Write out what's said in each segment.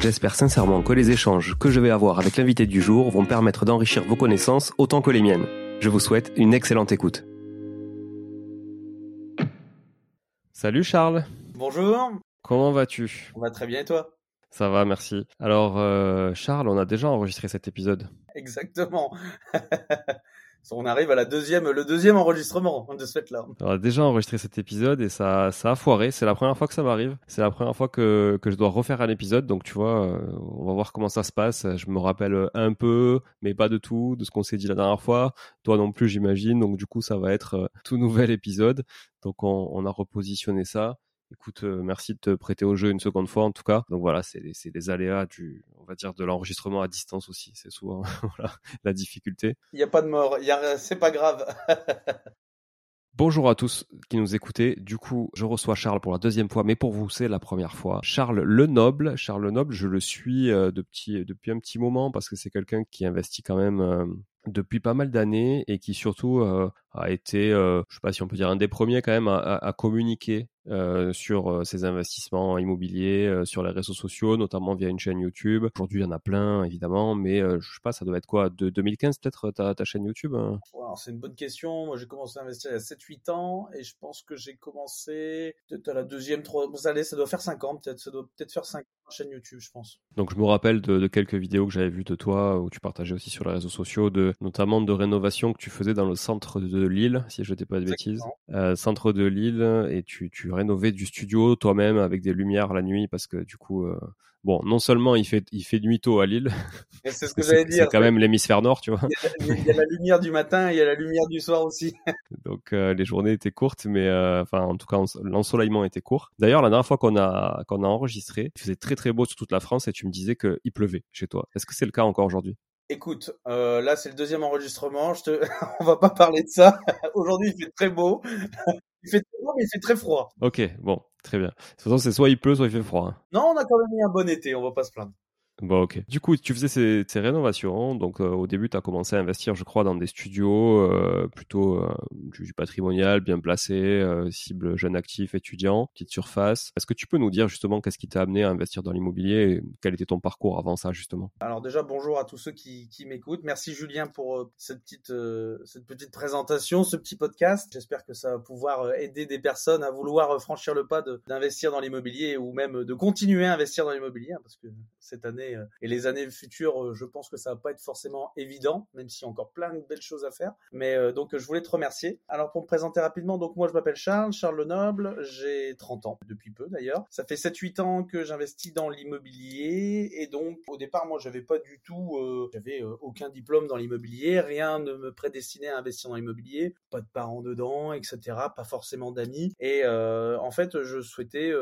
J'espère sincèrement que les échanges que je vais avoir avec l'invité du jour vont permettre d'enrichir vos connaissances autant que les miennes. Je vous souhaite une excellente écoute. Salut Charles. Bonjour. Comment vas-tu? On va très bien et toi? Ça va, merci. Alors euh, Charles, on a déjà enregistré cet épisode. Exactement. on arrive à la deuxième, le deuxième enregistrement de ce fait-là. On a déjà enregistré cet épisode et ça, ça a foiré. C'est la première fois que ça m'arrive. C'est la première fois que, que je dois refaire un épisode. Donc, tu vois, euh, on va voir comment ça se passe. Je me rappelle un peu, mais pas de tout, de ce qu'on s'est dit la dernière fois. Toi non plus, j'imagine. Donc, du coup, ça va être euh, tout nouvel épisode. Donc, on, on a repositionné ça. Écoute, euh, merci de te prêter au jeu une seconde fois en tout cas. Donc voilà, c'est les, aléas du, on va dire, de l'enregistrement à distance aussi. C'est souvent la difficulté. Il n'y a pas de mort, c'est pas grave. Bonjour à tous qui nous écoutez. Du coup, je reçois Charles pour la deuxième fois, mais pour vous, c'est la première fois. Charles Le Noble. Charles Le Noble, je le suis euh, depuis, depuis un petit moment parce que c'est quelqu'un qui investit quand même euh, depuis pas mal d'années et qui surtout a été, je je sais pas si on peut dire un des premiers quand même à communiquer euh, sur euh, ses investissements immobiliers euh, sur les réseaux sociaux, notamment via une chaîne YouTube. Aujourd'hui, il y en a plein, évidemment, mais je sais pas, ça doit être quoi, de 2015 peut-être ta, ta, chaîne YouTube hein? C'est une bonne question. Moi, j'ai commencé à investir il y a 7-8 ans et je pense que j'ai commencé peut-être à la deuxième, troisième, allez, ça doit faire 5 ans peut-être, ça doit peut-être faire 5 ans chaîne YouTube, je pense. Donc, je me rappelle de, de quelques vidéos que j'avais vues de toi où tu partageais aussi sur les réseaux sociaux, de, notamment de rénovation que tu faisais dans le centre de de Lille, si je ne dis pas de bêtises. centre de Lille, et tu, tu rénovais du studio toi-même avec des lumières la nuit, parce que du coup, bon, non seulement il fait, il fait nuit tôt à Lille, c'est ce que j'allais dire. C'est quand même l'hémisphère nord, tu vois. Il y, a, la lumière du matin et il y a la lumière du soir aussi. Donc les journées étaient courtes, mais enfin en tout cas l'ensoleillement était court. D'ailleurs, la dernière fois qu'on a qu'on a enregistré, il faisait très très beau sur toute la France et tu me disais qu'il pleuvait chez toi. Est-ce que c'est le cas encore aujourd'hui? Écoute, euh, là c'est le deuxième enregistrement. Je te... On va pas parler de ça. Aujourd'hui il fait très beau. Il fait très beau mais il fait très froid. Ok, bon, très bien. De toute façon c'est soit il pleut soit il fait froid. Hein. Non, on a quand même eu un bon été. On va pas se plaindre. Bon, ok. Du coup, tu faisais ces, rénovations. Donc, euh, au début, tu as commencé à investir, je crois, dans des studios euh, plutôt euh, du, patrimonial, bien placé, cible jeune actif, étudiant, petite surface. Est-ce que tu peux nous dire justement qu'est-ce qui t'a amené à investir dans l'immobilier et quel était ton parcours avant ça, justement? Alors, déjà, bonjour à tous ceux qui, qui m'écoutent. Merci, Julien, pour cette petite, cette petite présentation, ce petit podcast. J'espère que ça va pouvoir aider des personnes à vouloir franchir le pas d'investir dans l'immobilier ou même de continuer à investir dans l'immobilier, hein, parce que cette année, euh, et les années futures, euh, je pense que ça va pas être forcément évident, même s'il y a encore plein de belles choses à faire. Mais euh, donc je voulais te remercier. Alors pour me présenter rapidement, donc moi je m'appelle Charles, Charles Lenoble, j'ai 30 ans, depuis peu d'ailleurs. Ça fait 7-8 ans que j'investis dans l'immobilier et donc au départ moi j'avais pas du tout, j'avais aucun diplôme dans l'immobilier, rien ne me prédestinait à investir dans l'immobilier, pas de parents dedans, etc. Pas forcément d'amis et en fait je souhaitais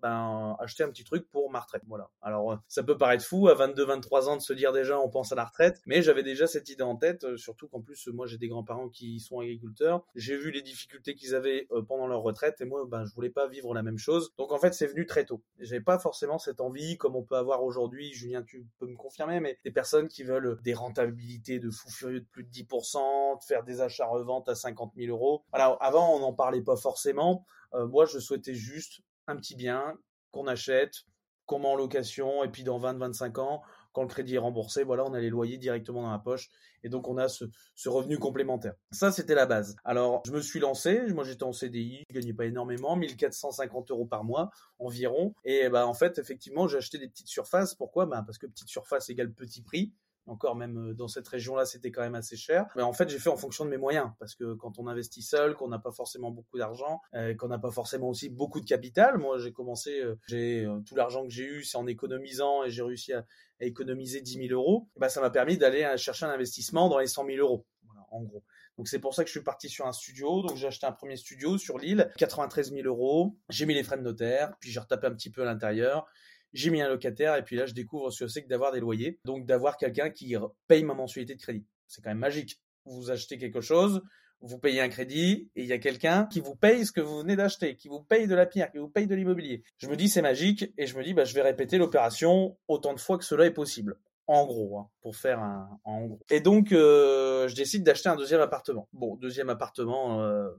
ben acheter un petit truc pour ma retraite. Voilà. Alors ça peut paraître fou à 22-23 ans de se dire déjà on pense à la retraite, mais j'avais déjà cette idée en tête, euh, surtout qu'en plus moi j'ai des grands-parents qui sont agriculteurs, j'ai vu les difficultés qu'ils avaient euh, pendant leur retraite et moi ben je voulais pas vivre la même chose. Donc en fait c'est venu très tôt. J'avais pas forcément cette envie comme on peut avoir aujourd'hui, Julien tu peux me confirmer, mais des personnes qui veulent des rentabilités de fou furieux de plus de 10%, de faire des achats reventes à 50 000 euros. Voilà, avant on n'en parlait pas forcément. Euh, moi je souhaitais juste un petit bien qu'on achète, qu'on met en location, et puis dans 20-25 ans, quand le crédit est remboursé, voilà, on a les loyers directement dans la poche, et donc on a ce, revenu complémentaire. Ça, c'était la base. Alors, je me suis lancé, moi j'étais en CDI, je gagnais pas énormément, 1450 euros par mois environ, et bah en fait, effectivement, j'ai acheté des petites surfaces. Pourquoi? Bah, Parce que petite surface égale petit prix, encore même euh, dans cette région-là, c'était quand même assez cher. Mais en fait, j'ai fait en fonction de mes moyens, parce que quand on investit seul, qu'on n'a pas forcément beaucoup d'argent, euh, qu'on n'a pas forcément aussi beaucoup de capital. Moi, j'ai commencé, euh, j'ai tout l'argent que j'ai eu, c'est en économisant et j'ai réussi à, économiser 10 000 euros. Bah, ça m'a permis d'aller chercher un investissement dans les 100 000 euros, voilà, en gros. Donc c'est pour ça que je suis parti sur un studio. Donc j'ai acheté un premier studio sur l'île, 93 000 euros. J'ai mis les frais de notaire, puis j'ai retapé un petit peu à l'intérieur j'ai mis un locataire et puis là je découvre ce que c'est que d'avoir des loyers, donc d'avoir quelqu'un qui paye ma mensualité de crédit. C'est quand même magique. Vous achetez quelque chose, vous payez un crédit et il y a quelqu'un qui vous paye ce que vous venez d'acheter, qui vous paye de la pierre, qui vous paye de l'immobilier. Je me dis c'est magique et je me dis bah je vais répéter l'opération autant de fois que cela est possible. En gros, hein, pour faire un en gros. Et donc euh, je décide d'acheter un deuxième appartement. Bon, deuxième appartement, euh,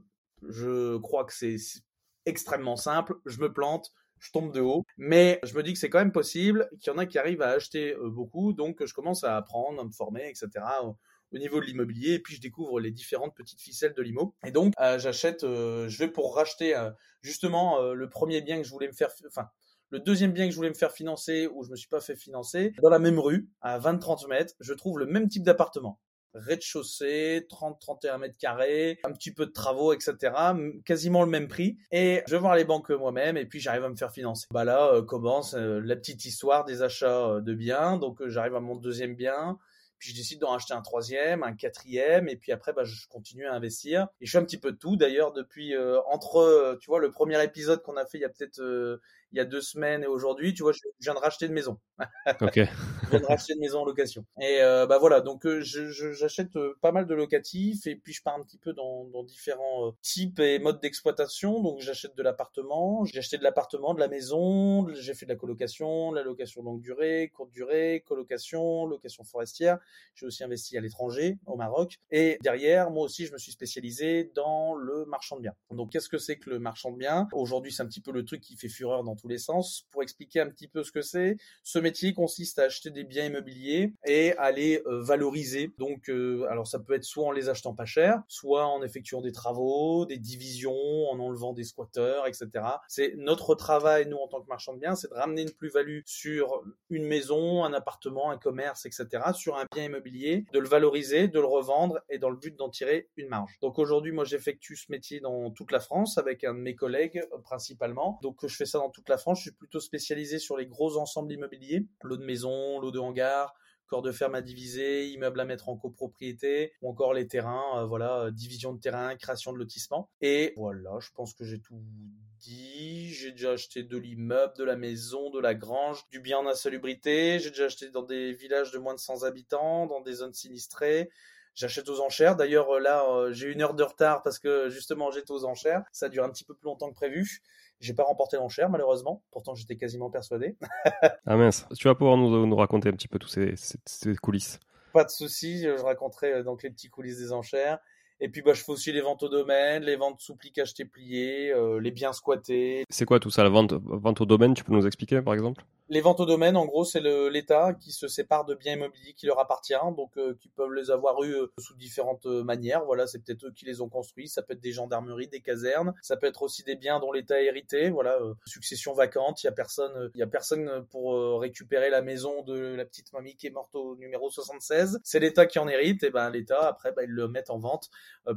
je crois que c'est extrêmement simple. Je me plante, je tombe de haut. Mais je me dis que c'est quand même possible, qu'il y en a qui arrivent à acheter euh, beaucoup, donc je commence à apprendre, à me former, etc. Au, niveau de l'immobilier, et puis je découvre les différentes petites ficelles de l'IMO. Et donc euh, j'achète, euh, je vais pour racheter justement le premier bien que je voulais me faire, enfin le deuxième bien que je voulais me faire financer, où je me suis pas fait financer, dans la même rue, à 20-30 mètres, je trouve le même type d'appartement rez-de-chaussée, 30-31 mètres carrés, un petit peu de travaux, etc. Quasiment le même prix. Et je vais voir les banques moi-même et puis j'arrive à me faire financer. Bah là euh, commence euh, la petite histoire des achats euh, de biens. Donc j'arrive à mon deuxième bien. Puis je décide d'en acheter un troisième, un quatrième, et puis après, bah, je continue à investir. Et je fais un petit peu tout. D'ailleurs, depuis entre, tu vois, le premier épisode qu'on a fait il y a peut-être il y a deux semaines et aujourd'hui, tu vois, je viens de racheter une maison. ok. je viens de racheter une maison en location. Et euh, bah voilà, donc euh, j'achète euh, pas mal de locatifs et puis je pars un petit peu dans, dans différents types et modes d'exploitation. Donc j'achète de l'appartement, j'ai acheté de l'appartement, de la maison, j'ai fait de la colocation, de la location longue durée, courte durée, colocation, location forestière. J'ai aussi investi à l'étranger, au Maroc. Et derrière, moi aussi, je me suis spécialisé dans le marchand de biens. Donc qu'est-ce que c'est que le marchand de biens? Aujourd'hui, c'est un petit peu le truc qui fait fureur dans tous les sens. Pour expliquer un petit peu ce que c'est, ce métier consiste à acheter des biens immobiliers et à les euh, valoriser. Donc, euh, alors ça peut être soit en les achetant pas cher, soit en effectuant des travaux, des divisions, en enlevant des squatteurs, etc. C'est notre travail, nous, en tant que marchand de biens, c'est de ramener une plus-value sur une maison, un appartement, un commerce, etc., sur un bien immobilier, de le valoriser, de le revendre et dans le but d'en tirer une marge. Donc aujourd'hui, moi, j'effectue ce métier dans toute la France avec un de mes collègues euh, principalement. Donc je fais ça dans toute la France. Je suis plutôt spécialisé sur les gros ensembles immobiliers, l'eau de maison, l'eau de hangar, corps de ferme à diviser, immeubles à mettre en copropriété, ou encore les terrains, euh, voilà, euh, division de terrain, création de lotissement. Et voilà, je pense que j'ai tout dit. J'ai déjà acheté de l'immeuble, de la maison, de la grange, du bien en insalubrité. J'ai déjà acheté dans des villages de moins de 100 habitants, dans des zones sinistrées. J'achète aux enchères. D'ailleurs, euh, là, j'ai une heure de retard parce que justement, j'étais aux enchères. Ça dure un petit peu plus longtemps que prévu. J'ai pas remporté l'enchère, malheureusement. Pourtant, j'étais quasiment persuadé. ah mince. Tu vas pouvoir nous, nous raconter un petit peu toutes ces, ces, coulisses. Pas de souci. Je raconterai euh, donc les petits coulisses des enchères. Et puis bah, je fais aussi les ventes au domaine, les ventes sous pli acheté plié, les biens squattés. C'est quoi tout ça, la vente, vente au domaine Tu peux nous expliquer par exemple? Les ventes au domaine, en gros, c'est l'État qui se sépare de biens immobiliers qui leur appartiennent, donc euh, qui peuvent les avoir eu euh, sous différentes euh, manières. Voilà, c'est peut-être eux qui les ont construits. Ça peut être des gendarmeries, des casernes. Ça peut être aussi des biens dont l'État a hérité. Voilà, succession vacante. Il y a personne, il y a personne pour récupérer la maison de la petite mamie qui est morte au numéro 76. C'est l'État qui en hérite. Et ben l'État après, ben, ils le mettent en vente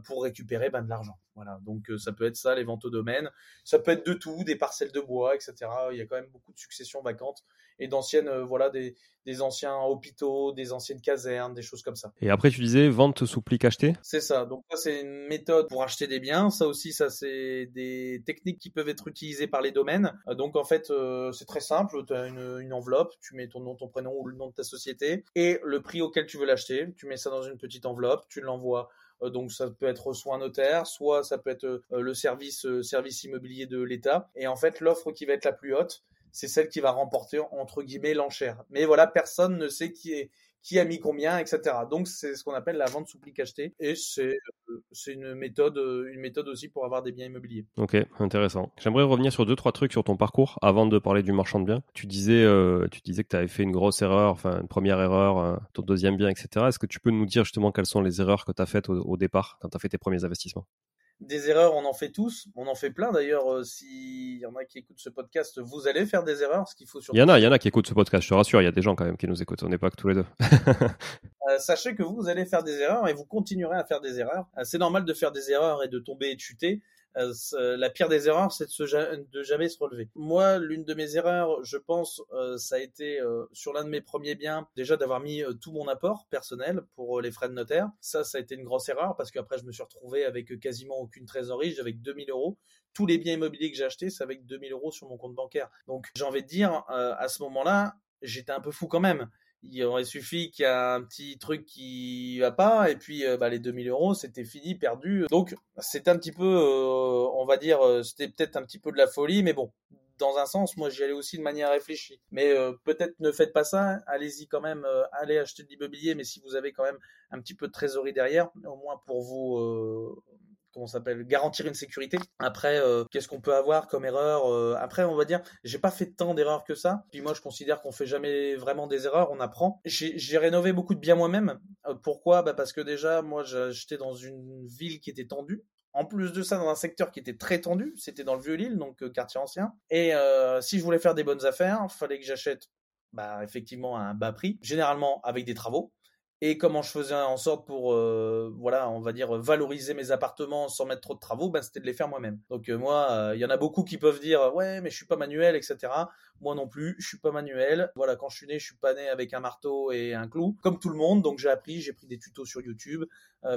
pour récupérer ben, de l'argent. Voilà, donc ça peut être ça, les ventes au domaine. Ça peut être de tout, des parcelles de bois, etc. Il y a quand même beaucoup de successions vacantes et d'anciennes, euh, voilà, des, anciens hôpitaux, des anciennes casernes, des choses comme ça. Et après, tu disais vente sous pli acheté? C'est ça. Donc ça, c'est une méthode pour acheter des biens. Ça aussi, ça c'est des techniques qui peuvent être utilisées par les domaines. Euh, donc en fait, euh, c'est très simple. Tu as une, une, enveloppe, tu mets ton nom, ton prénom ou le nom de ta société et le prix auquel tu veux l'acheter. Tu mets ça dans une petite enveloppe, tu l'envoies donc ça peut être soit un notaire, soit ça peut être le service service immobilier de l'État. Et en fait, l'offre qui va être la plus haute, c'est celle qui va remporter entre guillemets l'enchère. Mais voilà, personne ne sait qui est qui a mis combien, etc. Donc c'est ce qu'on appelle la vente sous pli acheté et c'est euh, c'est une méthode euh, une méthode aussi pour avoir des biens immobiliers. Ok, intéressant. J'aimerais revenir sur deux trois trucs sur ton parcours avant de parler du marchand de biens. Tu disais euh, tu disais que tu avais fait une grosse erreur, enfin une première erreur, ton deuxième bien, etc. Est-ce que tu peux nous dire justement quelles sont les erreurs que tu as faites au départ quand tu as fait tes premiers investissements? Des erreurs, on en fait tous, on en fait plein. D'ailleurs, euh, s'il y en a qui écoutent ce podcast, vous allez faire des erreurs. Ce qu'il faut Il y en a, il y en a qui écoutent ce podcast. Je te rassure, il y a des gens quand même qui nous écoutent. On n'est pas que tous les deux. Euh, sachez que vous, vous allez faire des erreurs et vous continuerez à faire des erreurs. Euh, c'est normal de faire des erreurs et de tomber et de chuter. Euh, la pire des erreurs, c'est de, de, jamais se relever. Moi, l'une de mes erreurs, je pense, euh, ça a été euh, sur l'un de mes premiers biens, déjà d'avoir mis tout mon apport personnel pour les frais de notaire. Ça, ça a été une grosse erreur parce qu'après, je me suis retrouvé avec quasiment aucune trésorerie. J'avais 2000 euros. Tous les biens immobiliers que j'ai achetés, c'est avec 2000 euros sur mon compte bancaire. Donc, j'ai envie de dire, à ce moment-là, j'étais un peu fou quand même il aurait suffi qu'il y ait un petit truc qui va pas et puis euh, bah, les 2000 euros c'était fini perdu. Donc c'était un petit peu euh, on va dire euh, c'était peut-être un petit peu de la folie mais bon dans un sens moi j'y allais aussi de manière réfléchie. Mais peut-être ne faites pas ça allez-y quand même allez acheter de l'immobilier mais si vous avez quand même un petit peu de trésorerie derrière au moins pour vous comment s'appelle garantir une sécurité. Après, euh, qu'est-ce qu'on peut avoir comme erreur euh, Après, on va dire, j'ai pas fait tant d'erreurs que ça. Puis moi, je considère qu'on fait jamais vraiment des erreurs, on apprend. J'ai rénové beaucoup de biens moi-même. Euh, pourquoi? Bah Parce que déjà, moi, j'étais dans une ville qui était tendue. En plus de ça, dans un secteur qui était très tendu, c'était dans le Vieux-Lille, donc quartier ancien. Et si je voulais faire des bonnes affaires, il fallait que j'achète bah, effectivement à un bas prix, généralement avec des travaux et comment je faisais en sorte pour, euh, voilà, on va dire valoriser mes appartements sans mettre trop de travaux, ben, c'était de les faire moi-même. Donc euh, moi, il euh, y en a beaucoup qui peuvent dire ouais, mais je suis pas manuel, etc. Moi non plus, je suis pas manuel. Voilà, quand je suis né, je suis pas né avec un marteau et un clou, comme tout le monde. Donc j'ai appris, j'ai pris des tutos sur YouTube.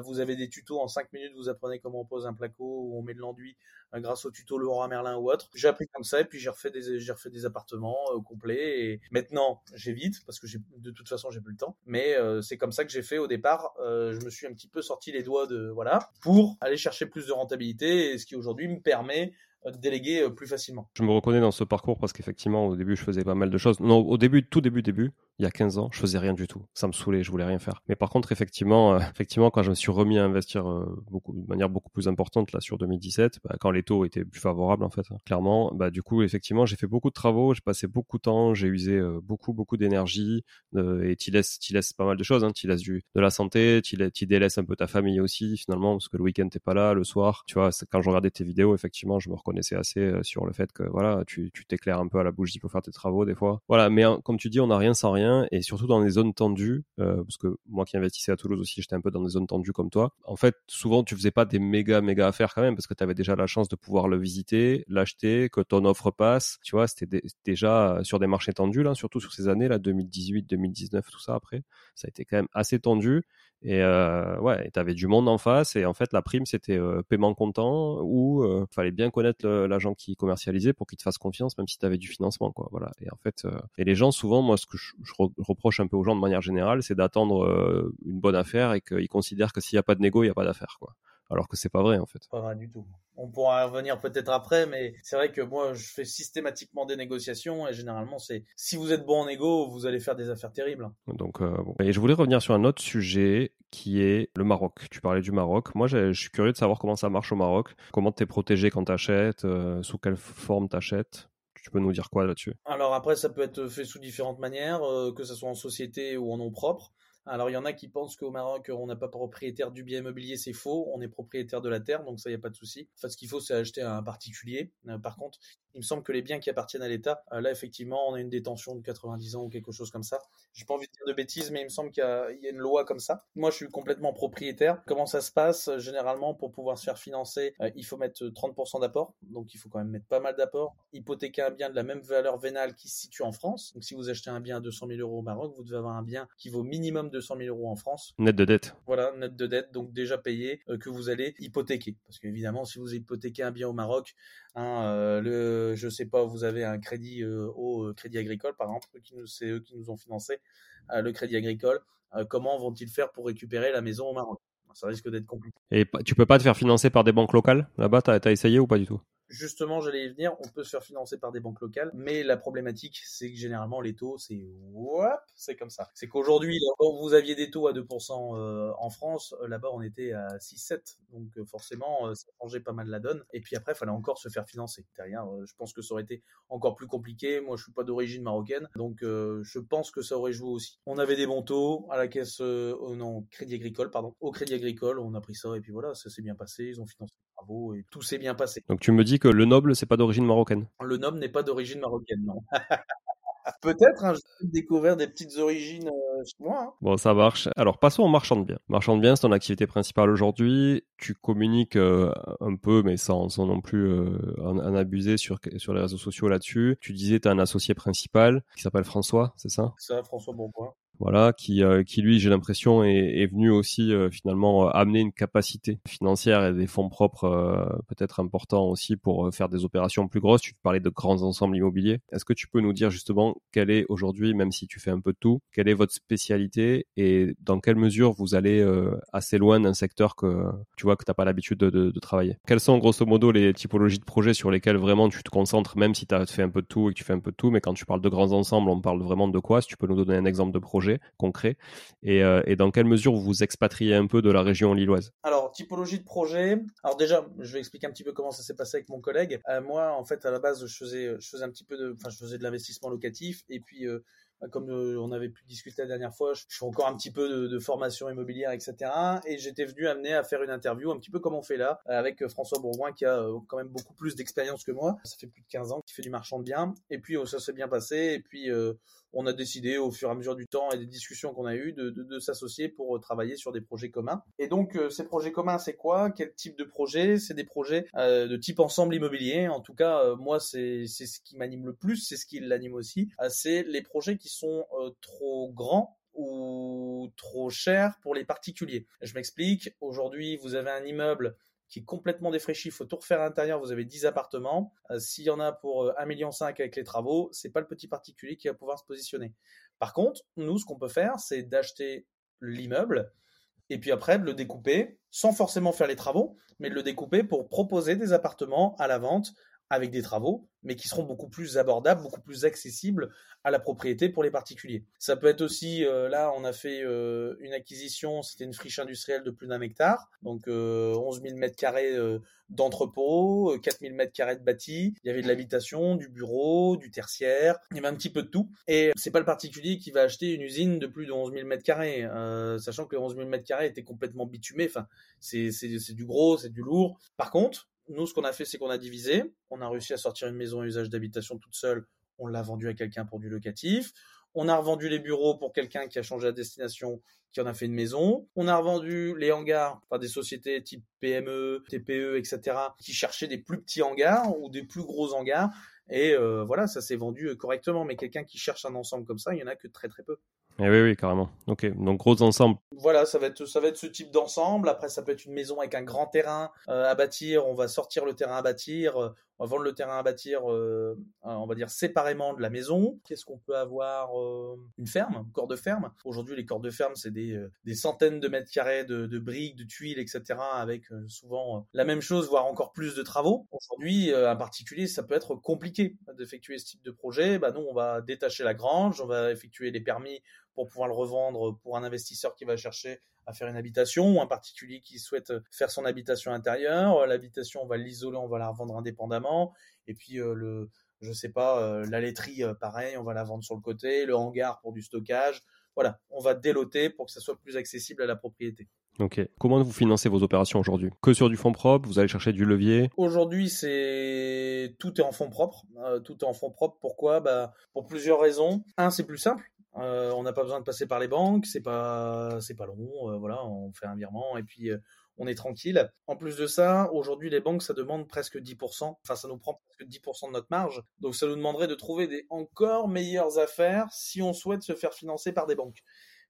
vous avez des tutos en 5 minutes, vous apprenez comment on pose un placo ou on met de l'enduit grâce au tuto Laurent Merlin ou autre. J'ai appris comme ça et puis j'ai refait des, j'ai refait des appartements complets. Et maintenant, j'évite parce que j'ai, de toute façon, j'ai plus le temps. Mais c'est comme ça que j'ai fait au départ. Euh, je me suis un petit peu sorti les doigts de voilà pour aller chercher plus de rentabilité, et ce qui aujourd'hui me permet déléguer plus facilement. Je me reconnais dans ce parcours parce qu'effectivement, au début, je faisais pas mal de choses. Non, au début, tout début, début, il y a 15 ans, je faisais rien du tout. Ça me saoulait, je voulais rien faire. Mais par contre, effectivement, effectivement, quand je me suis remis à investir beaucoup, de manière beaucoup plus importante là sur 2017, bah, quand les taux étaient plus favorables en fait, hein, clairement, bah du coup, effectivement, j'ai fait beaucoup de travaux, j'ai passé beaucoup de temps, j'ai usé beaucoup, beaucoup d'énergie et tu laisses, laisses pas mal de choses. Hein. Tu laisses du, de la santé, tu, tu délaisses un peu ta famille aussi finalement parce que le week-end t'es pas là, le soir. Tu vois, quand je regardais tes vidéos, effectivement, je me reconnaissais assez sur le fait que voilà, tu t'éclaires un peu à la bougie pour faire tes travaux des fois. Voilà, mais hein, comme tu dis, on n'a rien sans rien et surtout dans des zones tendues, euh, parce que moi qui investissais à Toulouse aussi, j'étais un peu dans des zones tendues comme toi. En fait, souvent tu faisais pas des méga méga affaires quand même parce que tu avais déjà la chance de pouvoir le visiter, l'acheter, que ton offre passe. Tu vois, c'était déjà sur des marchés tendus là, surtout sur ces années là, 2018, 2019, tout ça après, ça a été quand même assez tendu. Et euh, ouais, tu avais du monde en face. Et en fait, la prime, c'était euh, paiement comptant ou euh, fallait bien connaître l'agent qui commercialisait pour qu'il te fasse confiance, même si tu avais du financement. Quoi. Voilà. Et en fait, euh, et les gens, souvent, moi, ce que je, reproche un peu aux gens de manière générale, c'est d'attendre une bonne affaire et qu'ils considèrent que s'il n'y a pas de négo, il n'y a pas d'affaire. Quoi alors que c'est pas vrai en fait. Pas vrai du tout. On pourra revenir peut-être après, mais c'est vrai que moi je fais systématiquement des négociations et généralement c'est si vous êtes bon en négo, vous allez faire des affaires terribles. Donc euh, bon. Et je voulais revenir sur un autre sujet qui est le Maroc. Tu parlais du Maroc. Moi je suis curieux de savoir comment ça marche au Maroc. Comment tu es protégé quand tu achètes, euh, sous quelle forme tu achètes tu peux nous dire quoi là-dessus? Alors après, ça peut être fait sous différentes manières, euh, que ce soit en société ou en nom propre. Alors il y en a qui pensent qu'au Maroc on n'a pas propriétaire du bien immobilier, c'est faux. On est propriétaire de la terre, donc ça y a pas de souci. Enfin, ce qu'il faut, c'est acheter à un particulier. Euh, par contre, il me semble que les biens qui appartiennent à l'État, euh, là effectivement, on a une détention de 90 ans ou quelque chose comme ça. J'ai pas envie de dire de bêtises, mais il me semble qu'il y, a une loi comme ça. Moi, je suis complètement propriétaire. Comment ça se passe Généralement, pour pouvoir se faire financer, euh, il faut mettre 30% d'apport, donc il faut quand même mettre pas mal d'apport. Hypothéquer un bien de la même valeur vénale qui se situe en France. Donc si vous achetez un bien à 200 000 euros au Maroc, vous devez avoir un bien qui vaut minimum 200 000 euros en France. Net de dette. Voilà, net de dette, donc déjà payé, euh, que vous allez hypothéquer. Parce qu'évidemment, si vous hypothéquez un bien au Maroc, hein, euh, le, je sais pas, vous avez un crédit euh, au Crédit Agricole, par exemple, c'est eux qui nous ont financé le Crédit Agricole. comment vont-ils faire pour récupérer la maison au Maroc? Ça risque d'être compliqué. Et tu peux pas te faire financer par des banques locales là-bas T'as as essayé ou pas du tout? Justement, j'allais y venir, on peut se faire financer par des banques locales, mais la problématique, c'est que généralement, les taux, c'est c'est comme ça. C'est qu'aujourd'hui, quand vous aviez des taux à 2% euh, en France, euh, là-bas, on était à 6-7. Donc, euh, forcément, ça changeait pas mal la donne. Et puis après, il fallait encore se faire financer. Derrière, je pense que ça aurait été encore plus compliqué. Moi, je suis pas d'origine marocaine, donc je pense que ça aurait joué aussi. On avait des bons taux à la caisse, non, Crédit Agricole, pardon. Au Crédit Agricole, on a pris ça, et puis voilà, ça s'est bien passé. Ils ont financé travaux, et tout s'est bien passé. Donc, tu me dis que le noble, c'est pas d'origine marocaine. Le noble n'est pas d'origine marocaine, non. Peut-être, hein, je vais découvrir des petites origines euh, chez moi. Hein. Bon, ça marche. Alors, passons au marchand de biens. Marchand de biens, c'est ton activité principale aujourd'hui. Tu communiques euh, un peu, mais sans, sans non plus euh, en, abuser sur, sur les réseaux sociaux là-dessus. Tu disais, tu as un associé principal qui s'appelle François, c'est ça? C'est ça, François Bonpoint voilà, qui, euh, qui lui, j'ai l'impression, est, venu aussi euh, finalement euh, amener une capacité financière et des fonds propres peut-être importants aussi pour faire des opérations plus grosses. Tu parlais de grands ensembles immobiliers. Est-ce que tu peux nous dire justement quelle est aujourd'hui, même si tu fais un peu de tout, quelle est votre spécialité et dans quelle mesure vous allez assez loin d'un secteur que tu vois que tu n'as pas l'habitude de, de, de, travailler? Quelles sont grosso modo les typologies de projets sur lesquels vraiment tu te concentres, même si tu as fait un peu de tout et que tu fais un peu de tout, mais quand tu parles de grands ensembles, on parle vraiment de quoi? Si tu peux nous donner un exemple de projet concret euh, et, dans quelle mesure vous vous expatriez un peu de la région lilloise? Alors, typologie de projet. Alors déjà, je vais expliquer un petit peu comment ça s'est passé avec mon collègue. Euh, moi, en fait, à la base, je faisais, je faisais un petit peu de, enfin, je faisais de l'investissement locatif et puis euh, comme on avait pu discuter la dernière fois, je fais encore un petit peu de, formation immobilière, etc. Et j'étais venu amener à faire une interview, un petit peu comme on fait là, avec François Bourgoin, qui a quand même beaucoup plus d'expérience que moi. Ça fait plus de 15 ans qu'il fait du marchand de biens. Et puis, ça s'est bien passé. Et puis, on a décidé au fur et à mesure du temps et des discussions qu'on a eues de, s'associer pour euh, travailler sur des projets communs. Et donc euh, ces projets communs, c'est quoi? Quel type de projet C'est des projets euh, de type ensemble immobilier. En tout cas, moi, c'est ce qui m'anime le plus, c'est ce qui l'anime aussi. c'est les projets qui sont trop grands ou trop chers pour les particuliers. Je m'explique. Aujourd'hui, vous avez un immeuble qui est complètement défraîchi, il faut tout refaire à l'intérieur, vous avez 10 appartements. Euh, s'il y en a pour 1,5 euh, million avec les travaux, c'est pas le petit particulier qui va pouvoir se positionner. Par contre, nous, ce qu'on peut faire, c'est d'acheter l'immeuble et puis après de le découper, sans forcément faire les travaux, mais de le découper pour proposer des appartements à la vente avec des travaux, mais qui seront beaucoup plus abordables, beaucoup plus accessibles à la propriété pour les particuliers. Ça peut être aussi, euh, là, on a fait euh, une acquisition, c'était une friche industrielle de plus d'un hectare, donc 11 000 mètres carrés d'entrepôt, 4 000 mètres carrés de bâti. Il y avait de l'habitation, du bureau, du tertiaire, il y avait un petit peu de tout. Et c'est pas le particulier qui va acheter une usine de plus de 11 000 mètres carrés, sachant que les 11 000 mètres carrés étaient complètement bitumés. Enfin, c'est du gros, c'est du lourd. Par contre, nous, ce qu'on a fait, c'est qu'on a divisé. On a réussi à sortir une maison à usage d'habitation toute seule. On l'a vendue à quelqu'un pour du locatif. On a revendu les bureaux pour quelqu'un qui a changé la destination, qui en a fait une maison. On a revendu les hangars par des sociétés type PME, TPE, etc., qui cherchaient des plus petits hangars ou des plus gros hangars. Et euh, voilà, ça s'est vendu correctement. Mais quelqu'un qui cherche un ensemble comme ça, il y en a que très très peu. Eh oui, oui, carrément. Ok, donc gros ensemble. Voilà, ça va être, ça va être ce type d'ensemble. Après, ça peut être une maison avec un grand terrain euh, à bâtir. On va sortir le terrain à bâtir. Euh, on va vendre le terrain à bâtir, euh, on va dire séparément de la maison. Qu'est-ce qu'on peut avoir Une ferme, un corps de ferme? Aujourd'hui, les corps de ferme, c'est des, des centaines de mètres carrés de, briques, de tuiles, etc. Avec souvent la même chose, voire encore plus de travaux. Aujourd'hui, un particulier, ça peut être compliqué d'effectuer ce type de projet. Bah, nous, on va détacher la grange, on va effectuer les permis pour pouvoir le revendre pour un investisseur qui va chercher à faire une habitation ou un particulier qui souhaite faire son habitation intérieure. L'habitation, on va l'isoler, on va la revendre indépendamment. Et puis euh, le, je sais pas, euh, la laiterie, euh, pareil, on va la vendre sur le côté. Le hangar pour du stockage. Voilà, on va déloter pour que ça soit plus accessible à la propriété. Ok. Comment vous financez vos opérations aujourd'hui? Que sur du fonds propre? Vous allez chercher du levier? Aujourd'hui, c'est tout est en fonds propre. tout est en fonds propre. Pourquoi? Bah pour plusieurs raisons. Un, c'est plus simple. Euh, on n'a pas besoin de passer par les banques, c'est pas c'est pas long, euh, voilà, on fait un virement et puis euh, on est tranquille. En plus de ça, aujourd'hui les banques ça demande presque 10%, enfin ça nous prend presque 10% de notre marge, donc ça nous demanderait de trouver des encore meilleures affaires si on souhaite se faire financer par des banques.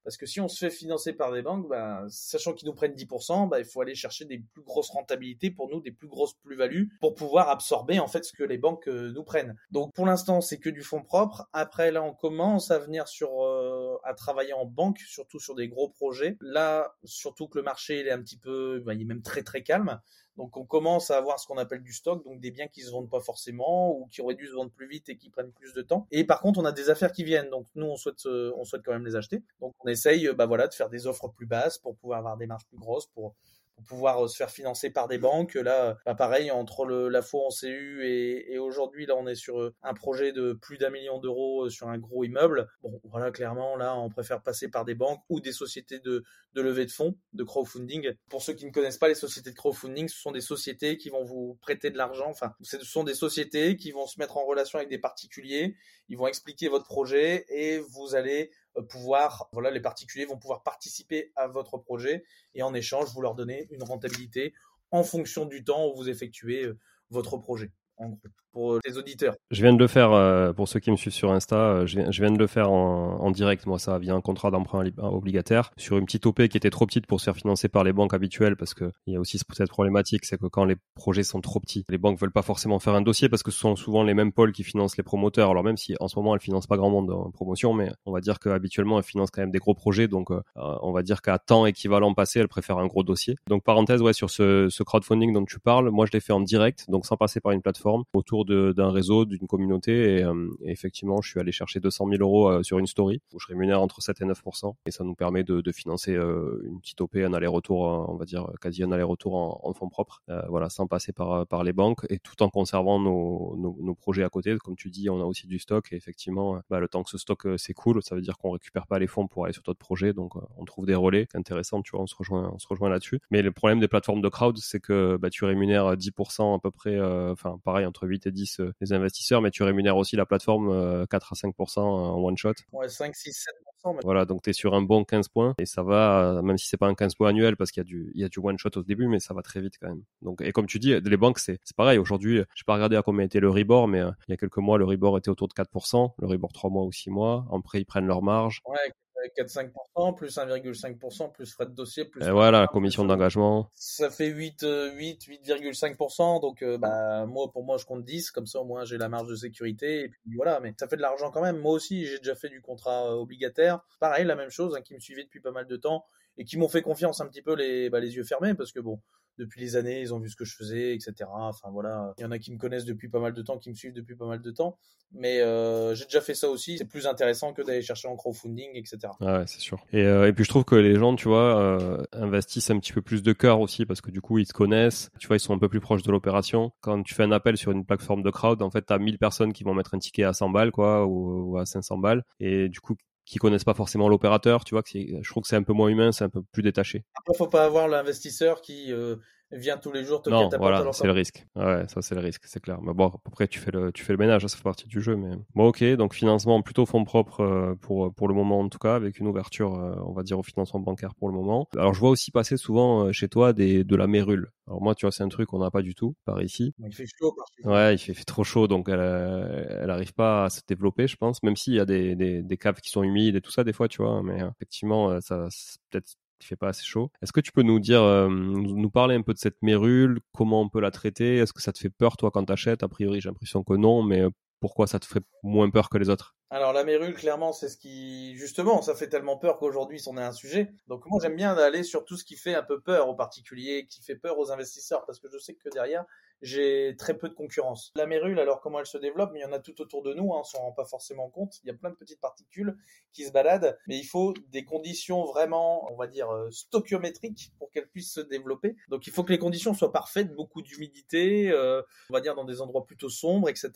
Parce que si on se fait financer par des banques, bah, sachant qu'ils nous prennent 10%, bah, il faut aller chercher des plus grosses rentabilités pour nous, des plus grosses plus-values pour pouvoir absorber en fait ce que les banques euh, nous prennent. Donc pour l'instant, c'est que du fonds propre. Après là, on commence à venir sur euh, à travailler en banque, surtout sur des gros projets. Là, surtout que le marché est un petit peu, bah, il est même très très calme. Donc on commence à avoir ce qu'on appelle du stock, donc des biens qui se vendent pas forcément ou qui auraient dû se vendre plus vite et qui prennent plus de temps. Et par contre, on a des affaires qui viennent, donc nous on souhaite on souhaite quand même les acheter. Donc on essaye bah voilà de faire des offres plus basses pour pouvoir avoir des marges plus grosses pour pour pouvoir euh, se faire financer par des banques. Là, bah pareil, entre le, la fois en CU et, et aujourd'hui, là, on est sur euh, un projet de plus d'un million d'euros euh, sur un gros immeuble. Bon, voilà, clairement, là, on préfère passer par des banques ou des sociétés de, de levée de fonds, de crowdfunding. Pour ceux qui ne connaissent pas les sociétés de crowdfunding, ce sont des sociétés qui vont vous prêter de l'argent. Enfin, ce sont des sociétés qui vont se mettre en relation avec des particuliers. Ils vont expliquer votre projet et vous allez pouvoir, voilà, les particuliers vont pouvoir participer à votre projet et en échange, vous leur donnez une rentabilité en fonction du temps où vous effectuez euh, votre projet en gros, pour euh, les auditeurs. Je viens de le faire, euh, pour ceux qui me suivent sur Insta, euh, je, viens, de le faire en, en, direct, moi, ça, via un contrat d'emprunt obligataire, sur une petite OP qui était trop petite pour se faire financer par les banques habituelles, parce qu'il y a aussi cette problématique, c'est que quand les projets sont trop petits, les banques veulent pas forcément faire un dossier, parce que ce sont souvent les mêmes pôles qui financent les promoteurs. Alors même si en ce moment, elles financent pas grand monde en promotion, mais on va dire qu'habituellement, elles financent quand même des gros projets, donc on va dire qu'à temps équivalent passé, elles préfèrent un gros dossier. Donc parenthèse, ouais, sur ce, ce crowdfunding dont tu parles, moi je l'ai fait en direct, donc sans passer par une plateforme autour d'un réseau, d'une communauté. Euh, et, effectivement, je suis allé chercher 200 000 euros euh, sur une story où je rémunère entre 7 et 9 et ça nous permet de, financer euh, une petite OP, un aller-retour, on va dire quasi un aller-retour en, fonds propres, voilà, sans passer par, les banques et tout en conservant nos, projets à côté. Comme tu dis, on a aussi du stock et effectivement, bah, le temps que ce stock s'écoule, ça veut dire qu'on récupère pas les fonds pour aller sur d'autres projets, donc on trouve des relais intéressants, tu vois, on se rejoint, rejoint là-dessus. Mais le problème des plateformes de crowd, c'est que bah, tu rémunères 10% à peu près, enfin pareil entre 8 et 10 euh, les investisseurs, mais tu rémunères aussi la plateforme 4 euh, à 5% en one shot. Ouais, 5, 6, 7%. Voilà, donc tu es sur un bon 15 points et ça va, même si c'est pas un 15 points annuel parce qu'il y a du, il y a du one shot au début, mais ça va très vite quand même. Donc, et comme tu dis, les banques, c'est, c'est pareil. Aujourd'hui, je pas regardé à combien était le Ribor, mais euh, il y a quelques mois, le Ribor était autour de 4%, le Ribor 3 mois ou 6 mois. Après, ils prennent leur marge. Ouais, 4-5%, plus 1,5%, plus frais de dossier, plus. Et voilà, commission d'engagement. Ça fait 8, 8, 8,5%. Donc, euh, bah, moi, pour moi, je compte 10. Comme ça, au moins, j'ai la marge de sécurité. Et puis voilà, mais ça fait de l'argent quand même. Moi aussi, j'ai déjà fait du contrat euh, obligataire. Pareil, la même chose, hein, qui me suivait depuis pas mal de temps et qui m'ont fait confiance un petit peu les, bah, les yeux fermés parce que bon, depuis les années, ils ont vu ce que je faisais, etc. Enfin voilà, il y en a qui me connaissent depuis pas mal de temps, qui me suivent depuis pas mal de temps. Mais euh, j'ai déjà fait ça aussi. C'est plus intéressant que d'aller chercher en crowdfunding, etc. Ouais, c'est sûr. Et, euh, et puis je trouve que les gens, tu vois, euh, investissent un petit peu plus de cœur aussi parce que du coup ils te connaissent. Tu vois, ils sont un peu plus proches de l'opération. Quand tu fais un appel sur une plateforme de crowd, en fait, t'as 1000 personnes qui vont mettre un ticket à 100 balles, quoi, ou à 500 balles. Et du coup, qui connaissent pas forcément l'opérateur, tu vois, que je trouve que c'est un peu moins humain, c'est un peu plus détaché. Après, faut pas avoir l'investisseur qui euh, vient tous les jours te non, voilà, c'est le risque. Ouais, ça c'est le risque, c'est clair. Mais bon, après tu fais le tu fais le ménage, ça fait partie du jeu. Mais bon, ok, donc financement plutôt fonds propres euh, pour pour le moment en tout cas, avec une ouverture, euh, on va dire au financement bancaire pour le moment. Alors je vois aussi passer souvent chez toi des de la mérule. Alors moi, tu vois, c'est un truc qu'on n'a pas du tout par ici. Il fait chaud. Par ouais, il fait, fait, trop chaud, donc elle, elle arrive pas à se développer, je pense. Même s'il y a des, des, des, caves qui sont humides et tout ça des fois, tu vois. Mais euh, effectivement, euh, ça peut-être il fait pas assez chaud. Est-ce que tu peux nous dire, euh, nous parler un peu de cette mérule, comment on peut la traiter? Est-ce que ça te fait peur toi quand t'achètes? A priori, j'ai l'impression que non, mais pourquoi ça te ferait moins peur que les autres? Alors la mérule, clairement, c'est ce qui, justement, ça fait tellement peur qu'aujourd'hui, c'en est un sujet. Donc moi, j'aime bien aller sur tout ce qui fait un peu peur aux particuliers, qui fait peur aux investisseurs, parce que je sais que derrière, j'ai très peu de concurrence. La mérule, alors comment elle se développe, mais il y en a tout autour de nous, hein, on s'en rend pas forcément compte. Il y a plein de petites particules qui se baladent, mais il faut des conditions vraiment, on va dire, euh, stoichiométriques pour qu'elles puissent se développer. Donc il faut que les conditions soient parfaites, beaucoup d'humidité, euh, on va dire dans des endroits plutôt sombres, etc.,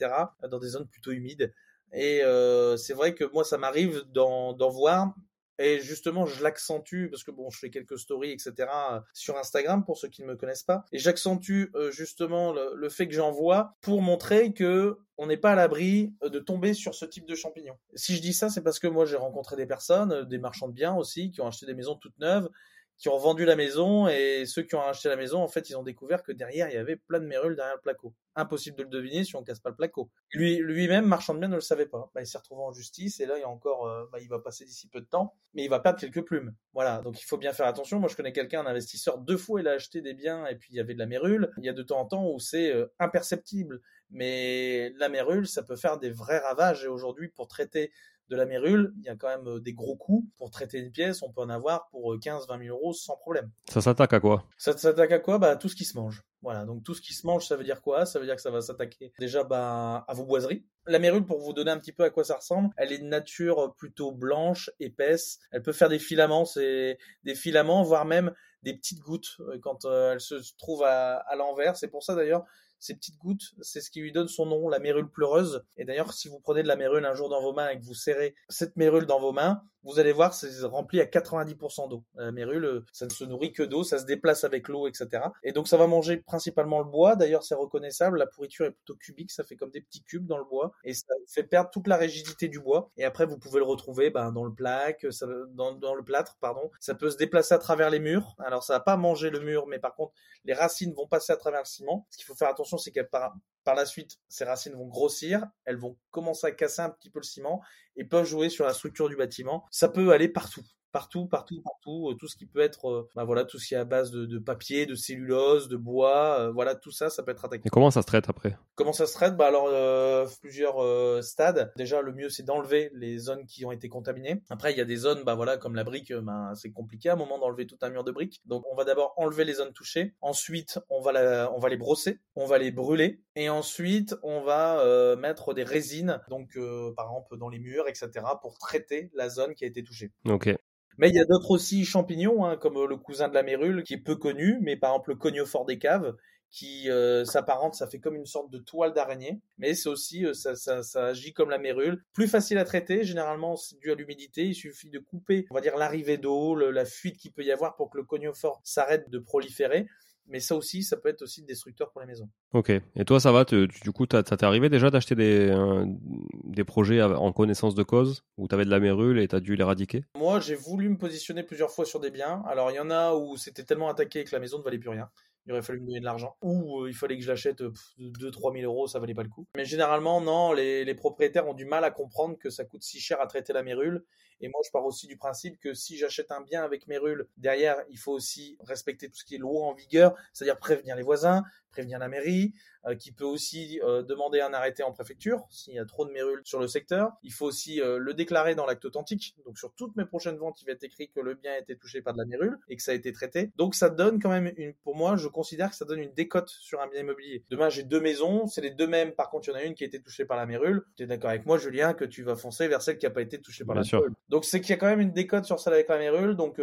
dans des zones plutôt humides. Et euh, c'est vrai que moi, ça m'arrive d'en voir. Et justement, je l'accentue parce que bon, je fais quelques stories, etc. sur Instagram pour ceux qui ne me connaissent pas. Et j'accentue euh, justement le, fait que j'en vois pour montrer que on n'est pas à l'abri de tomber sur ce type de champignons. Si je dis ça, c'est parce que moi j'ai rencontré des personnes, des marchands de biens aussi, qui ont acheté des maisons toutes neuves qui ont vendu la maison et ceux qui ont acheté la maison, en fait, ils ont découvert que derrière, il y avait plein de mérules derrière le placo. Impossible de le deviner si on casse pas le placo. Lui, lui-même, marchand de biens, ne le savait pas. Bah, il s'est retrouvé en justice et là, il a encore, euh, bah, va passer d'ici peu de temps, mais il va perdre quelques plumes. Voilà. Donc, il faut bien faire attention. Moi, je connais quelqu'un, un investisseur, deux fois, il a acheté des biens et puis il y avait de la mérule. Il y a de temps en temps où c'est euh, imperceptible. Mais la mérule, ça peut faire des vrais ravages et aujourd'hui, pour traiter de la mérule, il y a quand même euh, des gros coûts. Pour traiter une pièce, on peut en avoir pour 15-20 euh, 000 euros sans problème. Ça s'attaque à quoi? Ça s'attaque à quoi? Bah tout ce qui se mange. Voilà, donc tout ce qui se mange, ça veut dire quoi? Ça veut dire que ça va s'attaquer déjà bah, à vos boiseries. La mérule, pour vous donner un petit peu à quoi ça ressemble, elle est de nature plutôt blanche, épaisse. Elle peut faire des filaments, c'est des filaments, voire même des petites gouttes euh, quand elle se trouve à, à l'envers. C'est pour ça d'ailleurs ces petites gouttes, c'est ce qui lui donne son nom, la mérule pleureuse. Et d'ailleurs, si vous prenez de la mérule un jour dans vos mains et que vous serrez cette mérule dans vos mains, vous allez voir, c'est rempli à 90% d'eau. La mérule, euh, ça ne se nourrit que d'eau, ça se déplace avec l'eau, etc. Et donc ça va manger principalement le bois. D'ailleurs, c'est reconnaissable. La pourriture est plutôt cubique, ça fait comme des petits cubes dans le bois et ça fait perdre toute la rigidité du bois. Et après, vous pouvez le retrouver ben, dans le plaque, dans, dans, le plâtre, pardon. Ça peut se déplacer à travers les murs. Alors ça va pas manger le mur, mais par contre, les racines vont passer à travers le ciment. Ce qu'il faut faire attention, c'est qu'elles par, la suite, ces racines vont grossir, elles vont commencer à casser un petit peu le ciment et peuvent jouer sur la structure du bâtiment. Ça peut aller partout partout, partout, partout, euh, tout ce qui peut être, euh, bah voilà, tout ce qui est à base de, papier, de cellulose, de bois, euh, voilà, tout ça, ça peut être attaqué. Et comment ça se traite après? Comment ça se traite? Bah alors plusieurs stades. Déjà, le mieux c'est d'enlever les zones qui ont été contaminées. Après, il y a des zones, bah voilà, comme la brique, bah, c'est compliqué à un moment d'enlever tout un mur de briques. Donc, on va d'abord enlever les zones touchées. Ensuite, on va la, on va les brosser, on va les brûler, et ensuite, on va mettre des résines, donc par exemple dans les murs, etc., pour traiter la zone qui a été touchée. Ok. Mais il y a d'autres aussi champignons, hein, comme le cousin de la mérule, qui est peu connu, mais par exemple le coniophore des caves, qui euh, s'apparente, ça fait comme une sorte de toile d'araignée, mais c'est aussi, euh, ça, ça, ça, agit comme la mérule. Plus facile à traiter, généralement c'est dû à l'humidité, il suffit de couper, on va dire, l'arrivée d'eau, la fuite qu'il peut y avoir pour que le coniophore s'arrête de proliférer mais ça aussi, ça peut être aussi destructeur pour les maisons. Ok. Et toi, ça va tu, Du coup, ça t'est arrivé déjà d'acheter des, des projets en connaissance de cause où tu avais de la mérule et tu as dû l'éradiquer? Moi, j'ai voulu me positionner plusieurs fois sur des biens. Alors, il y en a où c'était tellement attaqué que la maison ne valait plus rien. Il aurait fallu me donner de l'argent. Ou euh, il fallait que je l'achète 2-3 000 euros, ça valait pas le coup. Mais généralement, non, les, les, propriétaires ont du mal à comprendre que ça coûte si cher à traiter la mérule Et moi, je pars aussi du principe que si j'achète un bien avec Merul, derrière, il faut aussi respecter tout ce qui est loi en vigueur, c'est-à-dire prévenir les voisins, prévenir la mairie, qui peut aussi euh, demander un arrêté en préfecture s'il y a trop de mérules sur le secteur. Il faut aussi euh, le déclarer dans l'acte authentique. Donc sur toutes mes prochaines ventes, il va être écrit que le bien a été touché par de la mérule et que ça a été traité. Donc ça donne quand même une, pour moi, je considère que ça donne une décote sur un bien immobilier. Demain, j'ai deux maisons, c'est les deux mêmes. Par contre, il y en a une qui a été touchée par la mérule. Tu es d'accord avec moi, Julien, que tu vas foncer vers celle qui n'a pas été touchée par la mérule. Donc c'est qu'il y a quand même une décote sur celle avec la mérule. Donc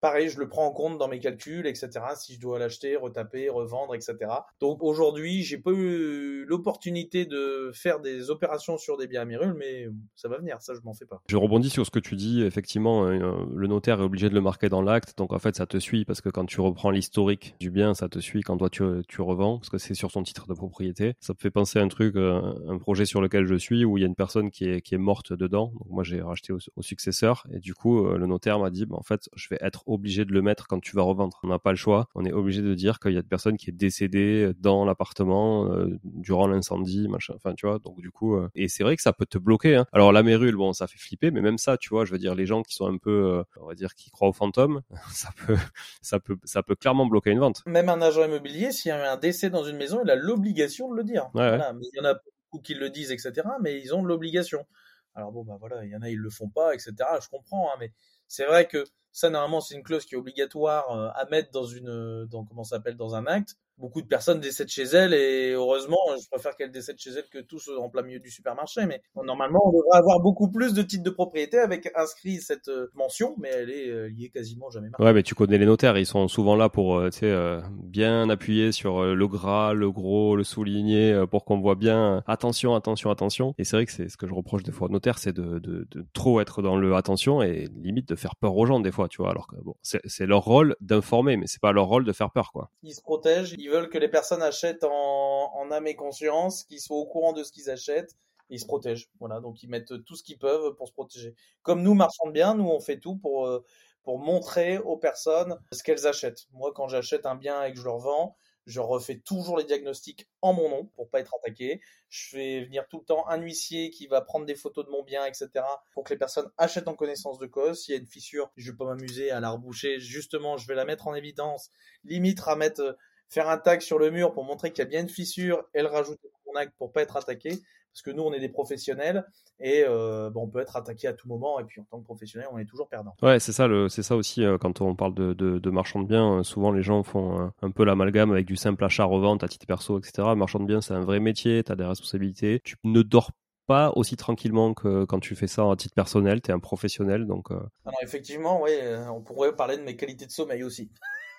Pareil, je le prends en compte dans mes calculs, etc. Si je dois l'acheter, retaper, revendre, etc. Donc aujourd'hui, j'ai pas eu l'opportunité de faire des opérations sur des biens à Mérule, mais ça va venir, ça je m'en fais pas. Je rebondis sur ce que tu dis. Effectivement, euh, le notaire est obligé de le marquer dans l'acte, donc en fait ça te suit parce que quand tu reprends l'historique du bien, ça te suit quand toi tu, tu revends, parce que c'est sur son titre de propriété. Ça me fait penser à un truc, euh, un projet sur lequel je suis où il y a une personne qui est, qui est morte dedans. Donc moi j'ai racheté au, successeur et du coup euh, le notaire m'a dit, bah, en fait je vais être obligé de le mettre quand tu vas revendre. On n'a pas le choix. On est obligé de dire qu'il y a une personne qui est décédée dans l'appartement euh, durant l'incendie, machin. Enfin, tu vois. Donc du coup, euh, et c'est vrai que ça peut te bloquer. Hein. Alors la mérule, bon, ça fait flipper, mais même ça, tu vois, je veux dire, les gens qui sont un peu, euh, on va dire, qui croient aux fantômes, ça peut, ça peut, ça peut clairement bloquer une vente. Même un agent immobilier, s'il y a un décès dans une maison, il a l'obligation de le dire. Mais il y en a beaucoup qui le disent, etc. Mais ils ont l'obligation. Alors bon, bah voilà, il y en a, ils le font pas, etc. Je comprends, hein, mais c'est vrai que ça, normalement, c'est une clause qui est obligatoire euh, à mettre dans une, dans comment s'appelle, dans un acte beaucoup de personnes décèdent chez elles et heureusement, je préfère qu'elles décèdent chez elles que tous en plein milieu du supermarché. Mais normalement, on devrait avoir beaucoup plus de titres de propriété avec inscrit cette euh, mention, mais elle est euh, liée quasiment jamais Ouais, mais tu connais les notaires, ils sont souvent là pour, euh, tu sais, bien appuyer sur le gras, le gros, le souligner pour qu'on voit bien attention, attention, attention. Et c'est vrai que c'est ce que je reproche des fois aux notaires, c'est de, de, de, trop être dans le attention et limite de faire peur aux gens des fois, tu vois. Alors bon, c'est leur rôle d'informer, mais c'est pas leur rôle de faire peur, quoi. Ils se protègent, ils veulent que les personnes achètent en, en âme et conscience, qu'ils soient au courant de ce qu'ils achètent. Ils se protègent. Voilà, donc ils mettent tout ce qu'ils peuvent pour se protéger. Comme nous, marchands de biens, nous, on fait tout pour, euh, pour montrer aux personnes ce qu'elles achètent. Moi, quand j'achète un bien et que je le revends, je refais toujours les diagnostics en mon nom pour pas être attaqué. Je fais venir tout le temps un huissier qui va prendre des photos de mon bien, etc. pour que les personnes achètent en connaissance de cause. S'il y a une fissure, je vais pas m'amuser à la reboucher. Justement, je vais la mettre en évidence. Limite à euh, faire un tag sur le mur pour montrer qu'il y a bien une fissure et le rajouter mon acte pour pas être attaqué. Parce que nous, on est des professionnels et euh, bon, on peut être attaqué à tout moment. Et puis en tant que professionnel, on est toujours perdant. Ouais, c'est ça, c'est ça aussi euh, quand on parle de, de, de marchand de biens. Euh, souvent, les gens font un peu l'amalgame avec du simple achat-revente à titre perso, etc. Marchand de biens, c'est un vrai métier. Tu as des responsabilités. Tu ne dors pas aussi tranquillement que quand tu fais ça à titre personnel. Tu es un professionnel, donc. Alors effectivement, oui, on pourrait parler de mes qualités de sommeil aussi.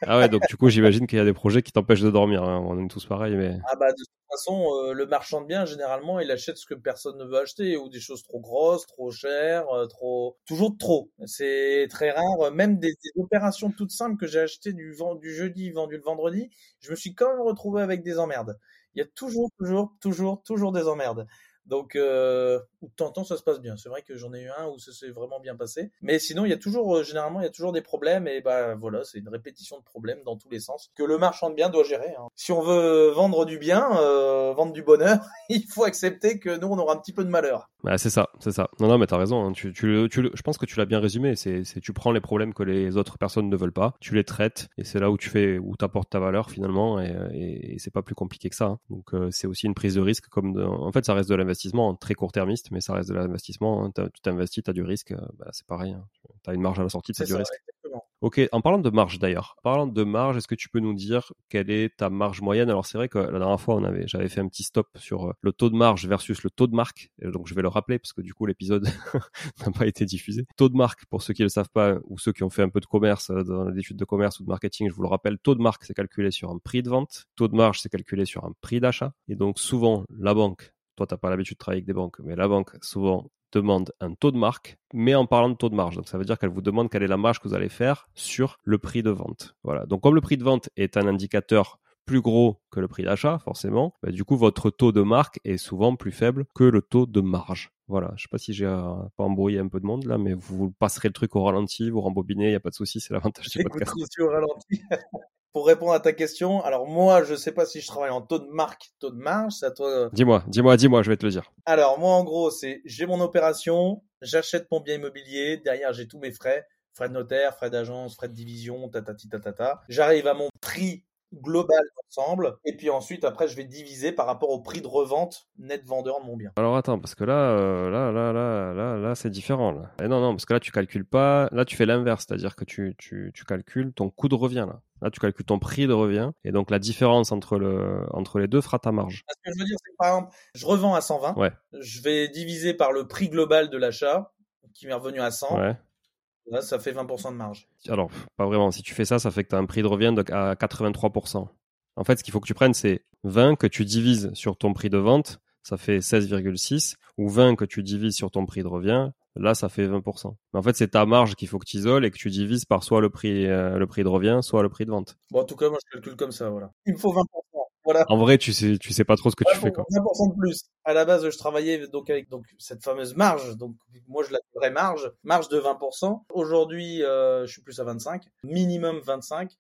Ah ouais, donc du coup, j'imagine qu'il y a des projets qui t'empêchent de dormir. Hein. On est tous pareils, mais. Ah bah de façon, euh, le marchand de biens, généralement, il achète ce que personne ne veut acheter ou des choses trop grosses, trop chères, euh, trop, toujours trop. C'est très rare. Même des, opérations toutes simples que j'ai achetées du, du jeudi, vendu le vendredi, je me suis quand même retrouvé avec des emmerdes. Il y a toujours, toujours, toujours, toujours des emmerdes. Donc, euh, de temps en temps, ça se passe bien. C'est vrai que j'en ai eu un où ça s'est vraiment bien passé. Mais sinon, il y a toujours, euh, généralement, il y a toujours des problèmes. Et bah voilà, c'est une répétition de problèmes dans tous les sens que le marchand de biens doit gérer. Hein. Si on veut vendre du bien, euh, vendre du bonheur, il faut accepter que nous, on aura un petit peu de malheur. Bah, c'est ça, c'est ça. Non, non, mais t'as raison. Hein. Tu, tu, tu, je pense que tu l'as bien résumé. C'est, tu prends les problèmes que les autres personnes ne veulent pas, tu les traites, et c'est là où tu fais, où t'apportes ta valeur finalement, et, et, c'est pas plus compliqué que ça. Hein. Donc, euh, c'est aussi une prise de risque, comme en fait, ça reste de l'investissement très court-termiste, mais ça reste de l'investissement. Hein. Tu t'investis, tu as du risque, euh, bah, c'est pareil. Hein. Tu as une marge à la sortie, tu as du risque. Ok, en parlant de marge d'ailleurs, parlant de marge, est-ce que tu peux nous dire quelle est ta marge moyenne? Alors c'est vrai que la dernière fois, on avait, j'avais fait un petit stop sur euh, le taux de marge versus le taux de marque, donc je vais le rappeler parce que du coup l'épisode n'a pas été diffusé. Taux de marque, pour ceux qui ne le savent pas ou ceux qui ont fait un peu de commerce euh, dans l'étude de commerce ou de marketing, je vous le rappelle, taux de marque c'est calculé sur un prix de vente, taux de marge c'est calculé sur un prix d'achat, et donc souvent la banque toi, tu n'as pas l'habitude de travailler avec des banques, mais la banque, souvent, demande un taux de marque, mais en parlant de taux de marge. Donc, ça veut dire qu'elle vous demande quelle est la marge que vous allez faire sur le prix de vente. Voilà. Donc, comme le prix de vente est un indicateur plus gros que le prix d'achat, forcément, bah, du coup, votre taux de marque est souvent plus faible que le taux de marge. Voilà, je sais pas si j'ai euh, pas embrouillé un peu de monde là, mais vous passerez le truc au ralenti, vous rembobinez, il n'y a pas de souci, c'est l'avantage du podcast. au ralenti. pour répondre à ta question, alors moi, je sais pas si je travaille en taux de marque, taux de marge, c'est à toi. Dis-moi, dis-moi, dis-moi, je vais te le dire. Alors moi, en gros, c'est j'ai mon opération, j'achète mon bien immobilier, derrière j'ai tous mes frais, frais de notaire, frais d'agence, frais de division, tatati tatata. J'arrive à mon prix global d'ensemble. Et puis ensuite, après, je vais diviser par rapport au prix de revente net vendeur de mon bien. Alors attends, parce que là, euh, là, là, là, là, là, c'est différent. Là. Et non, non, parce que là, tu calcules pas. Là, tu fais l'inverse, c'est-à-dire que tu, tu, tu calcules ton coût de revient là. Là, tu calcules ton prix de revient. Et donc, la différence entre, le, entre les deux fera ta marge. Ce que je veux dire, c'est que par exemple, je revends à 120. Ouais. Je vais diviser par le prix global de l'achat, qui m'est revenu à 100. Ouais. Là, ça fait 20% de marge. Alors, pas vraiment. Si tu fais ça, ça fait que tu as un prix de revient de, à 83%. En fait, ce qu'il faut que tu prennes, c'est 20 que tu divises sur ton prix de vente, ça fait 16,6, ou 20 que tu divises sur ton prix de revient, là, ça fait 20%. Mais en fait, c'est ta marge qu'il faut que tu isoles et que tu divises par soit le prix, euh, le prix de revient, soit le prix de vente. Bon, en tout cas, moi, je calcule comme ça, voilà. Il me faut 20%. Voilà. En vrai, tu sais, tu sais pas trop ce que tu fais, quoi. 20% de plus. À la base, je travaillais donc avec donc cette fameuse marge. Donc, moi, je l'appellerais marge. Marge de 20%. Aujourd'hui, euh, je suis plus à 25. Minimum 25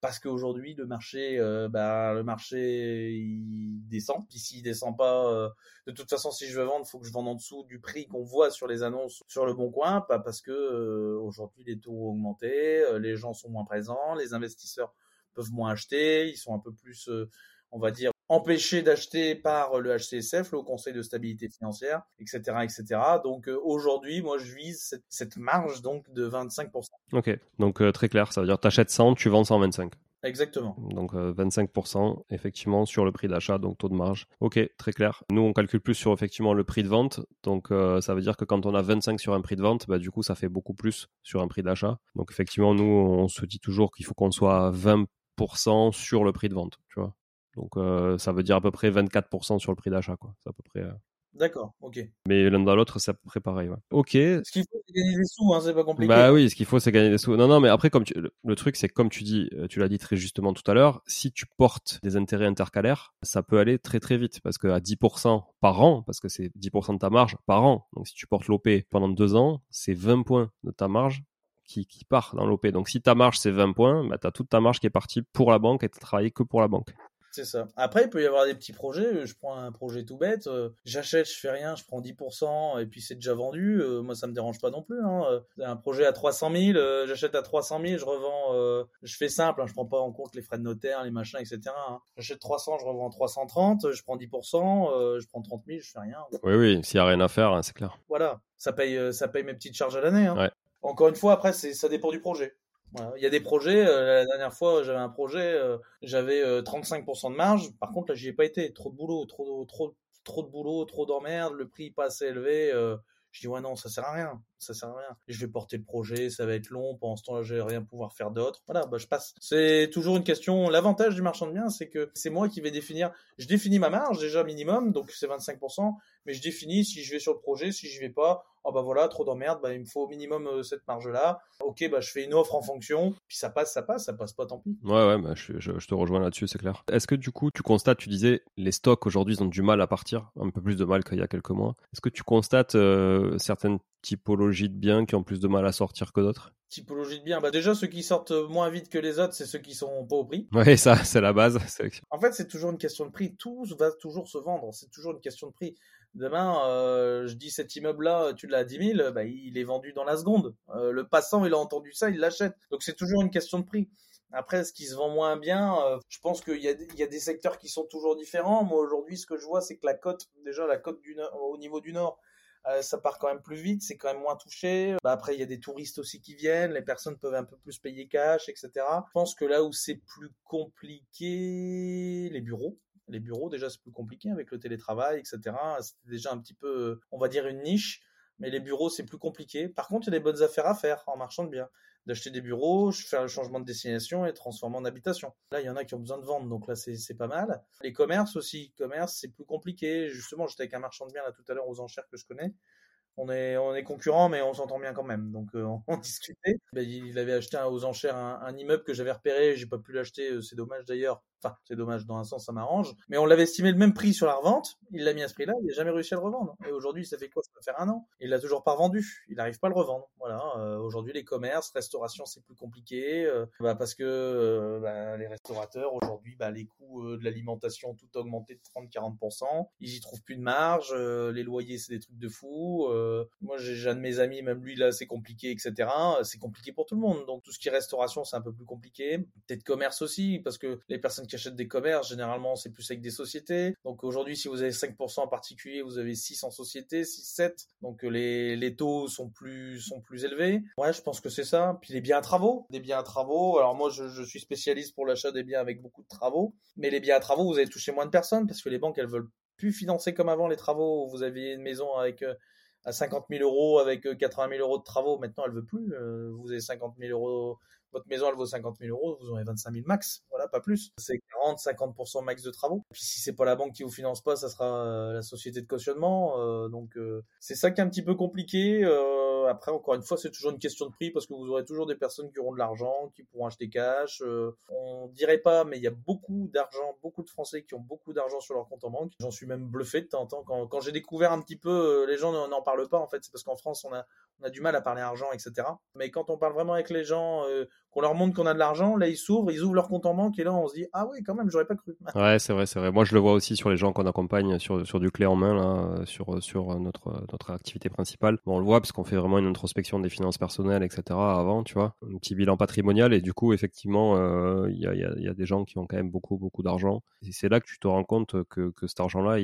parce qu'aujourd'hui le marché euh, bah, le marché il descend puis s'il descend pas euh, de toute façon si je veux vendre il faut que je vende en dessous du prix qu'on voit sur les annonces sur le bon coin pas parce que euh, aujourd'hui les taux ont augmenté les gens sont moins présents les investisseurs peuvent moins acheter ils sont un peu plus euh, on va dire empêchés d'acheter par le HCSF, le Conseil de stabilité financière, etc., etc. Donc euh, aujourd'hui, moi, je vise cette, cette, marge donc de 25%. Ok, donc euh, très clair, ça veut dire tu achètes 100, tu vends 125. Exactement. Donc euh, 25% effectivement sur le prix d'achat, donc taux de marge. Ok, très clair. Nous on calcule plus sur effectivement le prix de vente, donc euh, ça veut dire que quand on a 25 sur un prix de vente, bah, du coup ça fait beaucoup plus sur un prix d'achat. Donc effectivement nous on se dit toujours qu'il faut qu'on soit à 20% sur le prix de vente, tu vois. Donc euh, ça veut dire à peu près 24% sur le prix d'achat, quoi. C'est à peu près. euh, D'accord, ok. Mais l'un dans l'autre, c'est à peu près pareil. Ouais. Ok. Ce qu'il faut, c'est gagner des sous, hein, c'est pas compliqué. Bah oui, ce qu'il faut, c'est gagner des sous. Non, non, mais après, comme tu, le, le truc, c'est que comme tu dis, euh, tu l'as dit très justement tout à l'heure, si tu portes des intérêts intercalaires, ça peut aller très très vite parce que à 10% par an, parce que c'est 10% de ta marge par an. Donc si tu portes l'OP pendant deux ans, c'est 20 points de ta marge qui, qui part dans l'OP. Donc si ta marge c'est 20 points, bah, tu as toute ta marge qui est partie pour la banque et tu travaillé que pour la banque. C'est ça. Après, il peut y avoir des petits projets. Je prends un projet tout bête. euh, J'achète, je fais rien, je prends 10% et puis c'est déjà vendu. euh, Moi, ça me dérange pas non plus. Hein. Euh, Un projet à 300 000, euh, j'achète à 300 000, je revends. euh, Je fais simple, hein, je prends pas en compte les frais de notaire, les machins, etc. hein. J'achète 300, je revends 330, je prends 10%, euh, je prends 30 000, je fais rien. Oui, oui, s'il y a rien à faire, hein, c'est clair. Voilà, ça paye, euh, ça paye mes petites charges à l'année. Hein. Ouais. Encore une fois, après, ça dépend du projet. Il y a des projets, euh, la dernière fois, j'avais un projet, euh, j'avais euh, 35% de marge. Par contre, là, j'y ai pas été. Trop de boulot, trop, trop, trop de boulot, trop d'emmerde, le prix pas assez élevé. euh, je dis, ouais, non, ça sert à rien. Ça sert à rien. Je vais porter le projet, ça va être long. Pendant ce temps-là, je vais rien pouvoir faire d'autre. Voilà, bah, je passe. C'est toujours une question. L'avantage du marchand de biens, c'est que c'est moi qui vais définir. Je définis ma marge, déjà minimum, donc c'est 25%. Mais je définis si je vais sur le projet, si je vais pas. Oh bah voilà, trop d'emmerde, bah il me faut au minimum euh, cette marge-là. Ok, bah je fais une offre en fonction. Puis ça passe, ça passe, ça passe pas, tant pis. Ouais, ouais, bah, je, je, je te rejoins là-dessus, c'est clair. Est-ce que du coup, tu constates, tu disais, les stocks aujourd'hui ils ont du mal à partir, un peu plus de mal qu'il y a quelques mois. Est-ce que tu constates euh, certaines typologies de biens qui ont plus de mal à sortir que d'autres? Typologie de biens. Bah déjà, ceux qui sortent moins vite que les autres, c'est ceux qui sont pas au prix. Ouais, ça, c'est la base. En fait, c'est toujours une question de prix. Tout va toujours se vendre. C'est toujours une question de prix. Demain, euh, je dis cet immeuble-là, tu l'as à 10 000, bah, il est vendu dans la seconde. Euh, le passant, il a entendu ça, il l'achète. Donc c'est toujours une question de prix. Après, ce qui se vend moins bien, euh, je pense qu'il y, a des- secteurs qui sont toujours différents. Moi, aujourd'hui, ce que je vois, c'est que la cote, déjà la cote du au niveau du nord, ça part quand même plus vite, c'est quand même moins touché. Bah, après, il y a des touristes aussi qui viennent, les personnes peuvent un peu plus payer cash, etc. Je pense que là où c'est plus compliqué, les bureaux. Les bureaux, déjà, c'est plus compliqué avec le télétravail, etc. C'était déjà un petit peu, on va dire, une niche. Mais les bureaux, c'est plus compliqué. Par contre, il y a des bonnes affaires à faire en marchand de biens. D'acheter des bureaux, faire le changement de destination et transformer en habitation. Là, il y en a qui ont besoin de vendre, donc là, c'est pas mal. Les commerces aussi. Commerce, c'est plus compliqué. Justement, j'étais avec un marchand de biens là tout à l'heure aux enchères que je connais. On est, on est concurrents, mais on s'entend bien quand même. Donc, euh, on discutait. Ben, il avait acheté aux enchères un, un immeuble que j'avais repéré. J'ai pas pu l'acheter. euh, C'est dommage d'ailleurs. C'est dommage, dans un sens, ça m'arrange. Mais on l'avait estimé le même prix sur la revente. Il l'a mis à ce prix-là. Il n'a jamais réussi à le revendre. Et aujourd'hui, ça fait quoi? Ça va faire un an. Il l'a toujours pas revendu. Il n'arrive pas à le revendre. Voilà. Euh, aujourd'hui, les commerces, restauration, c'est plus compliqué. Euh, bah, parce que euh, bah, les restaurateurs, aujourd'hui, bah, les coûts de l'alimentation tout augmenté de 30-40%. Ils y trouvent plus de marge. les loyers, c'est des trucs de fou. moi, j'ai un de mes amis, même lui, là, c'est compliqué, etc. C'est compliqué pour tout le monde. Donc, tout ce qui est restauration, c'est un peu plus compliqué. Peut-être commerce aussi, parce que les personnes qui achètent des commerces, généralement, c'est plus avec des sociétés. Donc aujourd'hui, si vous avez 5% en particulier, vous avez 6 en société, 6, 7. Donc euh, les, les taux sont plus, sont plus élevés. Ouais, je pense que c'est ça. Puis les biens à travaux. Des biens à travaux. Alors moi, je, je suis spécialiste pour l'achat des biens avec beaucoup de travaux. Mais les biens à travaux, vous allez toucher moins de personnes parce que les banques, elles veulent plus financer comme avant les travaux. Vous aviez une maison avec euh, à 50 000 euros avec 80 euh, 000 euros de travaux. Maintenant, elle veut plus. vous avez 50 000 euros votre maison elle vaut 50 000 euros, vous aurez 25 000 max, voilà, pas plus. C'est 40-50% max de travaux. Puis si c'est pas la banque qui vous finance pas, ça sera euh, la société de cautionnement. Euh, donc euh, c'est ça qui est un petit peu compliqué. après, encore une fois, c'est toujours une question de prix parce que vous aurez toujours des personnes qui auront de l'argent, qui pourront acheter cash. on dirait pas, mais il y a beaucoup d'argent, beaucoup de Français qui ont beaucoup d'argent sur leur compte en banque. J'en suis même bluffé de temps en temps. Quand, quand j'ai découvert un petit peu, les gens n'en parlent pas en fait. C'est parce qu'en France, on a, on a du mal à parler argent, etc. Mais quand on parle vraiment avec les gens, qu'on leur montre qu'on a de l'argent, là ils s'ouvrent, ils ouvrent leur compte en banque et là on se dit ah oui quand même j'aurais pas cru. Ouais c'est vrai c'est vrai. Moi je le vois aussi sur les gens qu'on accompagne sur sur du clé en main là sur sur notre notre activité principale. Bon, on le voit parce qu'on fait vraiment une introspection des finances personnelles etc. Avant tu vois un petit bilan patrimonial et du coup effectivement euh, il y, a, y, a, des gens qui ont quand même beaucoup beaucoup d'argent. Et c'est là que tu te rends compte que, que cet argent là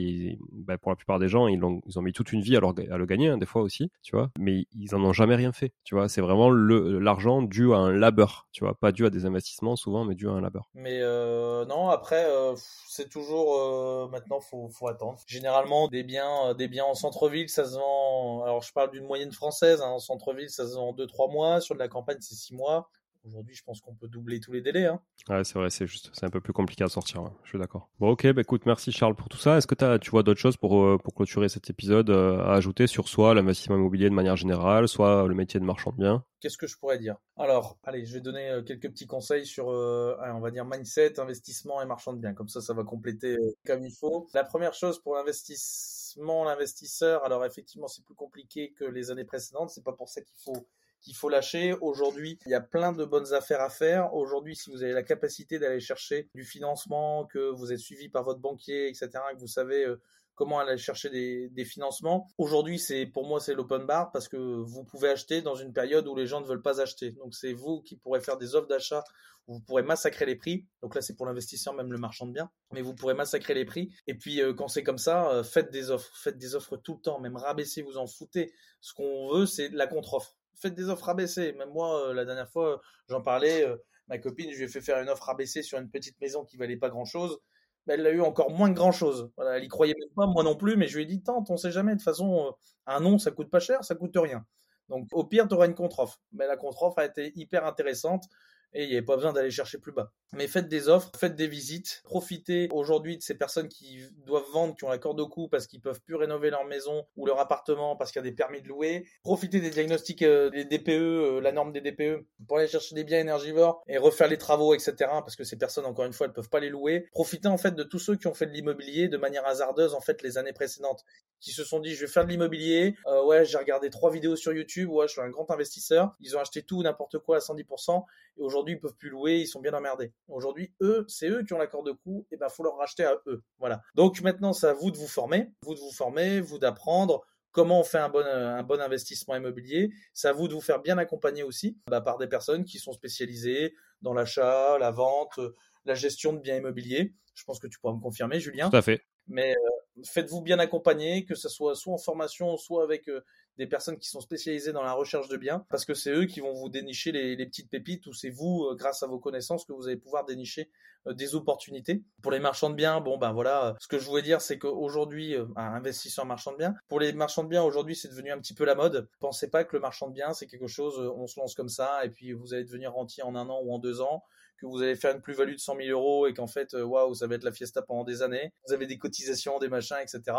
ben, pour la plupart des gens ils ont ils ont mis toute une vie à, à le gagner hein, des fois aussi tu vois mais en ont jamais rien fait tu vois c'est vraiment l'argent dû à un labeur tu vois, pas dû à des investissements souvent, mais dû à un labeur. Mais euh, non, après, euh, c'est toujours euh, maintenant, faut, faut attendre. Généralement, des biens, des biens en centre-ville, ça se vend. Alors, je parle d'une moyenne française. Hein, en centre-ville, ça se vend 2-3 mois. Sur de la campagne, c'est 6 mois. Aujourd'hui, je pense qu'on peut doubler tous les délais. Hein. Ouais, c'est vrai, c'est juste, c'est un peu plus compliqué à sortir. Je suis d'accord. Bon, ok, bah écoute, merci Charles pour tout ça. Est-ce que tu vois d'autres choses pour, euh, pour clôturer cet épisode euh, à ajouter sur soit l'investissement immobilier de manière générale, soit le métier de marchand de biens? Qu'est-ce que je pourrais dire? Alors, allez, je vais donner euh, quelques petits conseils sur, on va dire, mindset, investissement et marchand de biens. Comme ça, ça va compléter comme il faut. La première chose pour l'investissement, l'investisseur, alors effectivement, c'est plus compliqué que les années précédentes. C'est pas pour ça qu'il faut qu'il faut lâcher. Aujourd'hui, il y a plein de bonnes affaires à faire. Aujourd'hui, si vous avez la capacité d'aller chercher du financement, que vous êtes suivi par votre banquier, etc., que vous savez euh, comment aller chercher des, financements. Aujourd'hui, c'est pour moi c'est l'open bar parce que vous pouvez acheter dans une période où les gens ne veulent pas acheter. Donc c'est vous qui pourrez faire des offres d'achat où vous pourrez massacrer les prix. Donc là c'est pour l'investisseur, même le marchand de biens, mais vous pourrez massacrer les prix. Et puis euh, quand c'est comme ça, euh, faites des offres, faites des offres tout le temps, même rabaisser, vous en foutez. Ce qu'on veut, c'est la contre-offre faites des offres abaissées. Même moi, euh, la dernière fois, j'en parlais, euh, ma copine, je lui ai fait faire une offre abaissée sur une petite maison qui valait pas grand chose. Mais elle l'a eu encore moins que grand chose. Voilà, elle y croyait même pas, moi non plus, mais je lui ai dit, tente, on sait jamais. De toute façon, euh, un nom, ça coûte pas cher, ça coûte rien. Donc, au pire, tu auras une contre-offre. Mais la contre-offre a été hyper intéressante et il n'y avait pas besoin d'aller chercher plus bas. Mais faites des offres, faites des visites, profitez aujourd'hui de ces personnes qui doivent vendre, qui ont la corde au cou parce qu'ils peuvent plus rénover leur maison ou leur appartement parce qu'il y a des permis de louer. Profitez des diagnostics euh, des DPE, euh, la norme des DPE pour aller chercher des biens énergivores et refaire les travaux, etc. Parce que ces personnes, encore une fois, elles peuvent pas les louer. Profitez en fait de tous ceux qui ont fait de l'immobilier de manière hasardeuse en fait les années précédentes, qui se sont dit je vais faire de l'immobilier. Euh, ouais, j'ai regardé trois vidéos sur YouTube. Ouais, je suis un grand investisseur. Ils ont acheté tout n'importe quoi à 110% et aujourd'hui ils peuvent plus louer, ils sont bien emmerdés. Aujourd'hui, eux, c'est eux qui ont l'accord de coût, et ben faut leur racheter à eux. Voilà. Donc maintenant, c'est à vous de vous former, vous de vous former, vous d'apprendre comment on fait un bon, un bon investissement immobilier. C'est à vous de vous faire bien accompagner aussi bah, par des personnes qui sont spécialisées dans l'achat, la vente, la gestion de biens immobiliers. Je pense que tu pourras me confirmer, Julien. Tout à fait. Mais euh, faites-vous bien accompagner, que ce soit soit en formation, soit avec euh, des personnes qui sont spécialisées dans la recherche de biens, parce que c'est eux qui vont vous dénicher les, petites pépites, ou c'est vous, euh, grâce à vos connaissances, que vous allez pouvoir dénicher des opportunités. Pour les marchands de biens, bon ben voilà, ce que je voulais dire, c'est qu'aujourd'hui, un investisseur marchand de biens, pour les marchands de biens, aujourd'hui, c'est devenu un petit peu la mode. Pensez pas que le marchand de biens, c'est quelque chose, on se lance comme ça, et puis vous allez devenir rentier en un an ou en deux ans que vous allez faire une plus-value de 100 000 euros et qu'en fait, euh, waouh, ça va être la fiesta pendant des années. Vous avez des cotisations, des machins, etc.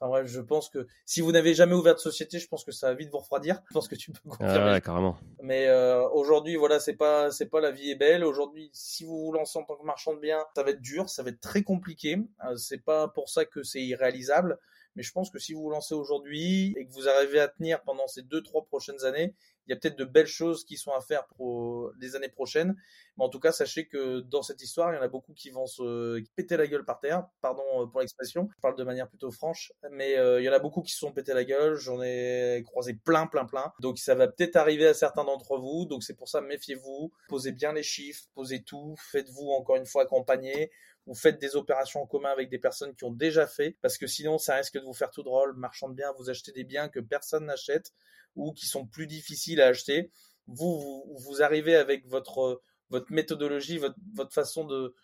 Enfin bref, je pense que si vous n'avez jamais ouvert de société, je pense que ça va vite vous refroidir. Je pense que tu peux confirmer. ouais, carrément. Mais euh, aujourd'hui, voilà, c'est pas c'est pas la vie est belle. Aujourd'hui, si vous vous lancez en tant que marchand de biens, ça va être dur, ça va être très compliqué. Euh, c'est pas pour ça que c'est irréalisable. Mais je pense que si vous vous lancez aujourd'hui et que vous arrivez à tenir pendant ces deux, trois prochaines années, il y a peut-être de belles choses qui sont à faire pour les années prochaines. Mais en tout cas, sachez que dans cette histoire, il y en a beaucoup qui vont se péter la gueule par terre. Pardon euh, pour l'expression. Je parle de manière plutôt franche. Mais euh, il y en a beaucoup qui se sont pétés la gueule. J'en ai croisé plein, plein, plein. Donc ça va peut-être arriver à certains d'entre vous. Donc c'est pour ça, méfiez-vous. Posez bien les chiffres. Posez tout. Faites-vous encore une fois accompagner vous faites des opérations en commun avec des personnes qui ont déjà fait, parce que sinon ça risque de vous faire tout drôle. Marchand de biens, vous achetez des biens que personne n'achète ou qui sont plus difficiles à acheter. Vous, vous, arrivez avec votre, votre méthodologie, votre, votre façon de,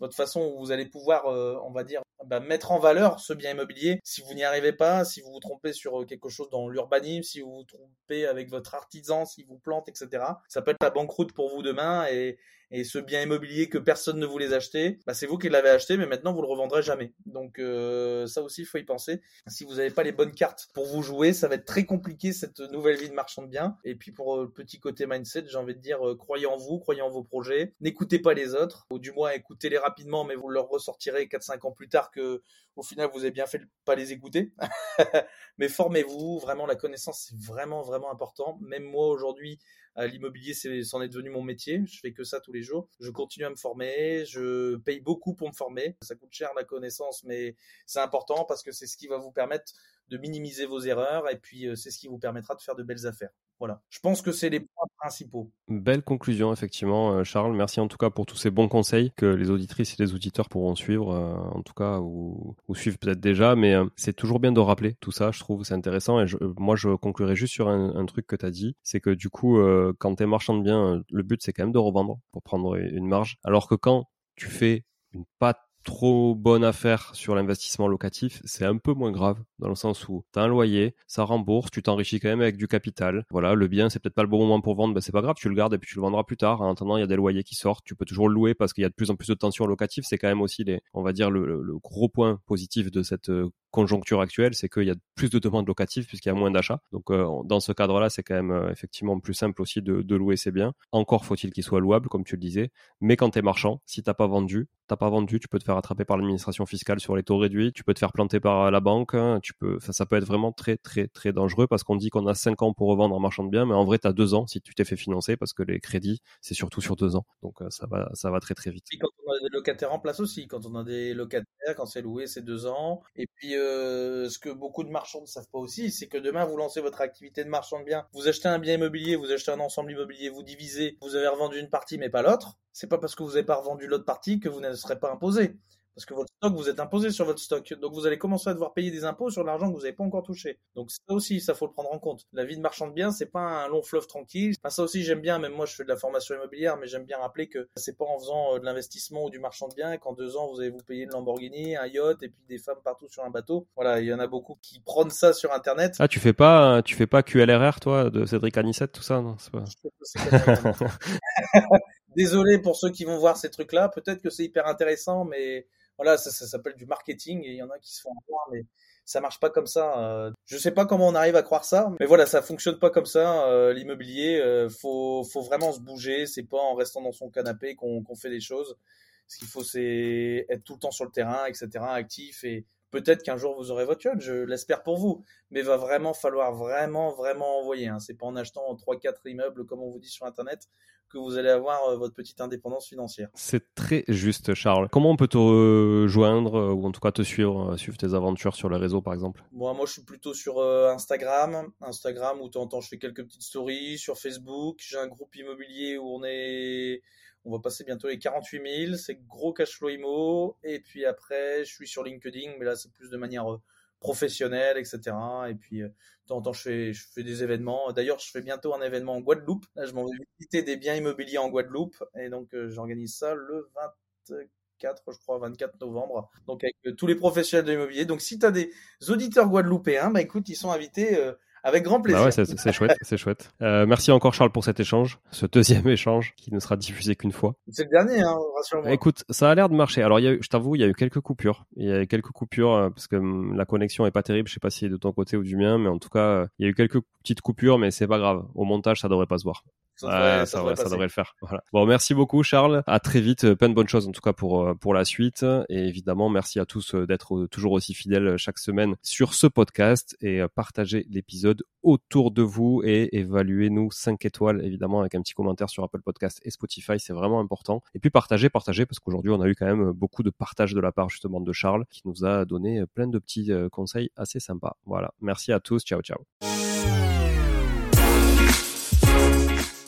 votre façon où vous allez pouvoir, euh, on va dire, bah, mettre en valeur ce bien immobilier. Si vous n'y arrivez pas, si vous vous trompez sur euh, quelque chose dans l'urbanisme, si vous vous trompez avec votre artisan, si vous plante, etc., ça peut être la banqueroute pour vous demain et, et ce bien immobilier que personne ne voulait acheter, bah, c'est vous qui l'avez acheté, mais maintenant vous le revendrez jamais. Donc euh, ça aussi, il faut y penser. Si vous n'avez pas les bonnes cartes pour vous jouer, ça va être très compliqué cette nouvelle vie de marchand de biens. Et puis pour le petit côté mindset, j'ai envie de dire, croyez en vous, croyez en vos projets, n'écoutez pas les autres, ou du moins écoutez-les rapidement, mais vous leur ressortirez 4-5 ans plus tard au final vous avez bien fait de pas les écouter. Mais formez-vous, vraiment la connaissance c'est vraiment vraiment important. Même moi aujourd'hui, l'immobilier c'en est, devenu mon métier. Je fais que ça tous les jours. Je continue à me former, je paye beaucoup pour me former. Ça coûte cher la connaissance, mais c'est important parce que c'est ce qui va vous permettre de minimiser vos erreurs et puis euh, c'est ce qui vous permettra de faire de belles affaires. Voilà. Je pense que c'est les points principaux. Belle conclusion, effectivement, euh, Charles. Merci en tout cas pour tous ces bons conseils que les auditrices et les auditeurs pourront suivre, euh, en tout cas, ou, ou suivre peut-être déjà. Mais euh, c'est toujours bien de rappeler tout ça, je trouve, c'est intéressant. Et moi, je conclurai juste sur un, truc que tu as dit c'est que du coup, quand tu es marchand de biens, le but, c'est quand même de revendre pour prendre une marge. Alors que quand tu fais une pâte trop bonne affaire sur l'investissement locatif, c'est un peu moins grave dans le sens où tu as un loyer, ça rembourse, tu t'enrichis quand même avec du capital. Voilà, le bien, c'est peut-être pas le bon moment pour vendre, ben c'est pas grave, tu le gardes et puis tu le vendras plus tard. En attendant, il y a des loyers qui sortent, tu peux toujours le louer parce qu'il y a de plus en plus de tensions locatives. C'est quand même aussi les, on va dire le, gros point positif de cette euh, conjoncture actuelle, c'est qu'il y a plus de demandes locatives puisqu'il y a moins d'achats. Donc euh, dans ce cadre-là, c'est quand même euh, effectivement plus simple aussi de, louer ses biens. Encore faut-il qu'ils soient louables, comme tu le disais. Mais quand tu es marchand, si t'as pas vendu, t'as pas vendu, tu peux te faire attraper par l'administration fiscale sur les taux réduits, tu peux te faire planter par la banque, hein, tu peux, ça, peut être vraiment très très très dangereux parce qu'on dit qu'on a 5 ans pour revendre un marchand de biens, mais en vrai tu as 2 ans si tu t'es fait financer parce que les crédits c'est surtout sur 2 ans. Donc euh, ça va ça va très très vite. Et quand on a des locataires en place aussi, quand on a des locataires, quand c'est loué c'est 2 ans. Et puis euh, ce que beaucoup de marchands ne savent pas aussi, c'est que demain vous lancez votre activité de marchand de biens, vous achetez un bien immobilier, vous achetez un ensemble immobilier, vous divisez, vous avez revendu une partie mais pas l'autre. C'est pas parce que vous n'avez pas revendu l'autre partie que vous ne serez pas imposé. Parce que votre stock, vous êtes imposé sur votre stock. Donc vous allez commencer à devoir payer des impôts sur l'argent que vous n'avez pas encore touché. Donc ça aussi, ça faut le prendre en compte. La vie de marchand de biens, c'est pas un long fleuve tranquille. Enfin, ça aussi, j'aime bien. Même moi, je fais de la formation immobilière, mais j'aime bien rappeler que c'est pas en faisant euh, de l'investissement ou du marchand de biens qu'en deux ans, vous allez vous payer une Lamborghini, un yacht et puis des femmes partout sur un bateau. Voilà, il y en a beaucoup qui prennent ça sur Internet. Ah, tu fais pas, tu fais pas QLRR, toi, de Cédric Anissette, tout ça, non? Pas... Désolé pour ceux qui vont voir ces trucs-là. Peut-être que c'est hyper intéressant, mais voilà, ça, ça s'appelle du marketing et il y en a qui se font avoir, mais ça marche pas comme ça. Euh. Je sais pas comment on arrive à croire ça, mais voilà, ça fonctionne pas comme ça. Euh, l'immobilier, euh, faut, faut vraiment se bouger. C'est pas en restant dans son canapé qu'on fait des choses. Ce qu'il faut, c'est être tout le temps sur le terrain, etc., actif et peut-être qu'un jour vous aurez votre yacht. Je l'espère pour vous, mais va vraiment falloir vraiment, vraiment envoyer. Hein. C'est pas en achetant trois, quatre immeubles comme on vous dit sur Internet que vous allez avoir euh, votre petite indépendance financière. C'est très juste, Charles. Comment on peut te rejoindre euh, ou en tout cas te suivre, euh, suivre tes aventures sur les réseaux, par exemple? Moi, moi, je suis plutôt sur Instagram, Instagram où de temps en temps je fais quelques petites stories, sur Facebook. J'ai un groupe immobilier où on est on va passer bientôt les 48 000. C'est gros cash flow IMO. Et puis après, je suis sur LinkedIn, mais là, c'est plus de manière professionnel, etc. Et puis, euh, de temps en temps, je fais, je fais des événements. D'ailleurs, je fais bientôt un événement en Guadeloupe. Là, je m'en vais visiter des biens immobiliers en Guadeloupe. Et donc, euh, j'organise ça le 24, je crois, 24 novembre. Donc, avec euh, tous les professionnels de l'immobilier. Donc, si tu as des auditeurs guadeloupéens, bah écoute, ils sont invités Avec grand plaisir. Bah ouais, c'est chouette, c'est chouette. Euh, merci encore Charles pour cet échange, ce deuxième échange qui ne sera diffusé qu'une fois. C'est le dernier, hein, rassure-moi. Écoute, ça a l'air de marcher. Alors, il y a eu, je t'avoue, il y a eu quelques coupures. Il y a eu quelques coupures euh, parce que hum, la connexion est pas terrible. Je sais pas si c'est de ton côté ou du mien, mais en tout cas, euh, il y a eu quelques petites coupures, mais c'est pas grave. Au montage, ça devrait pas se voir. Ça, devrait, ça, devrait, le faire. Voilà. Bon, merci beaucoup Charles. À très vite. Plein de bonnes choses en tout cas pour pour la suite. Et évidemment, merci à tous d'être toujours aussi fidèles chaque semaine sur ce podcast et partagez l'épisode autour de vous et évaluez-nous 5 étoiles évidemment avec un petit commentaire sur Apple Podcast et Spotify, c'est vraiment important. Et puis partagez, partagez parce qu'aujourd'hui on a eu quand même beaucoup de partage de la part justement de Charles qui nous a donné plein de petits euh, conseils assez sympas. Voilà, merci à tous, ciao ciao.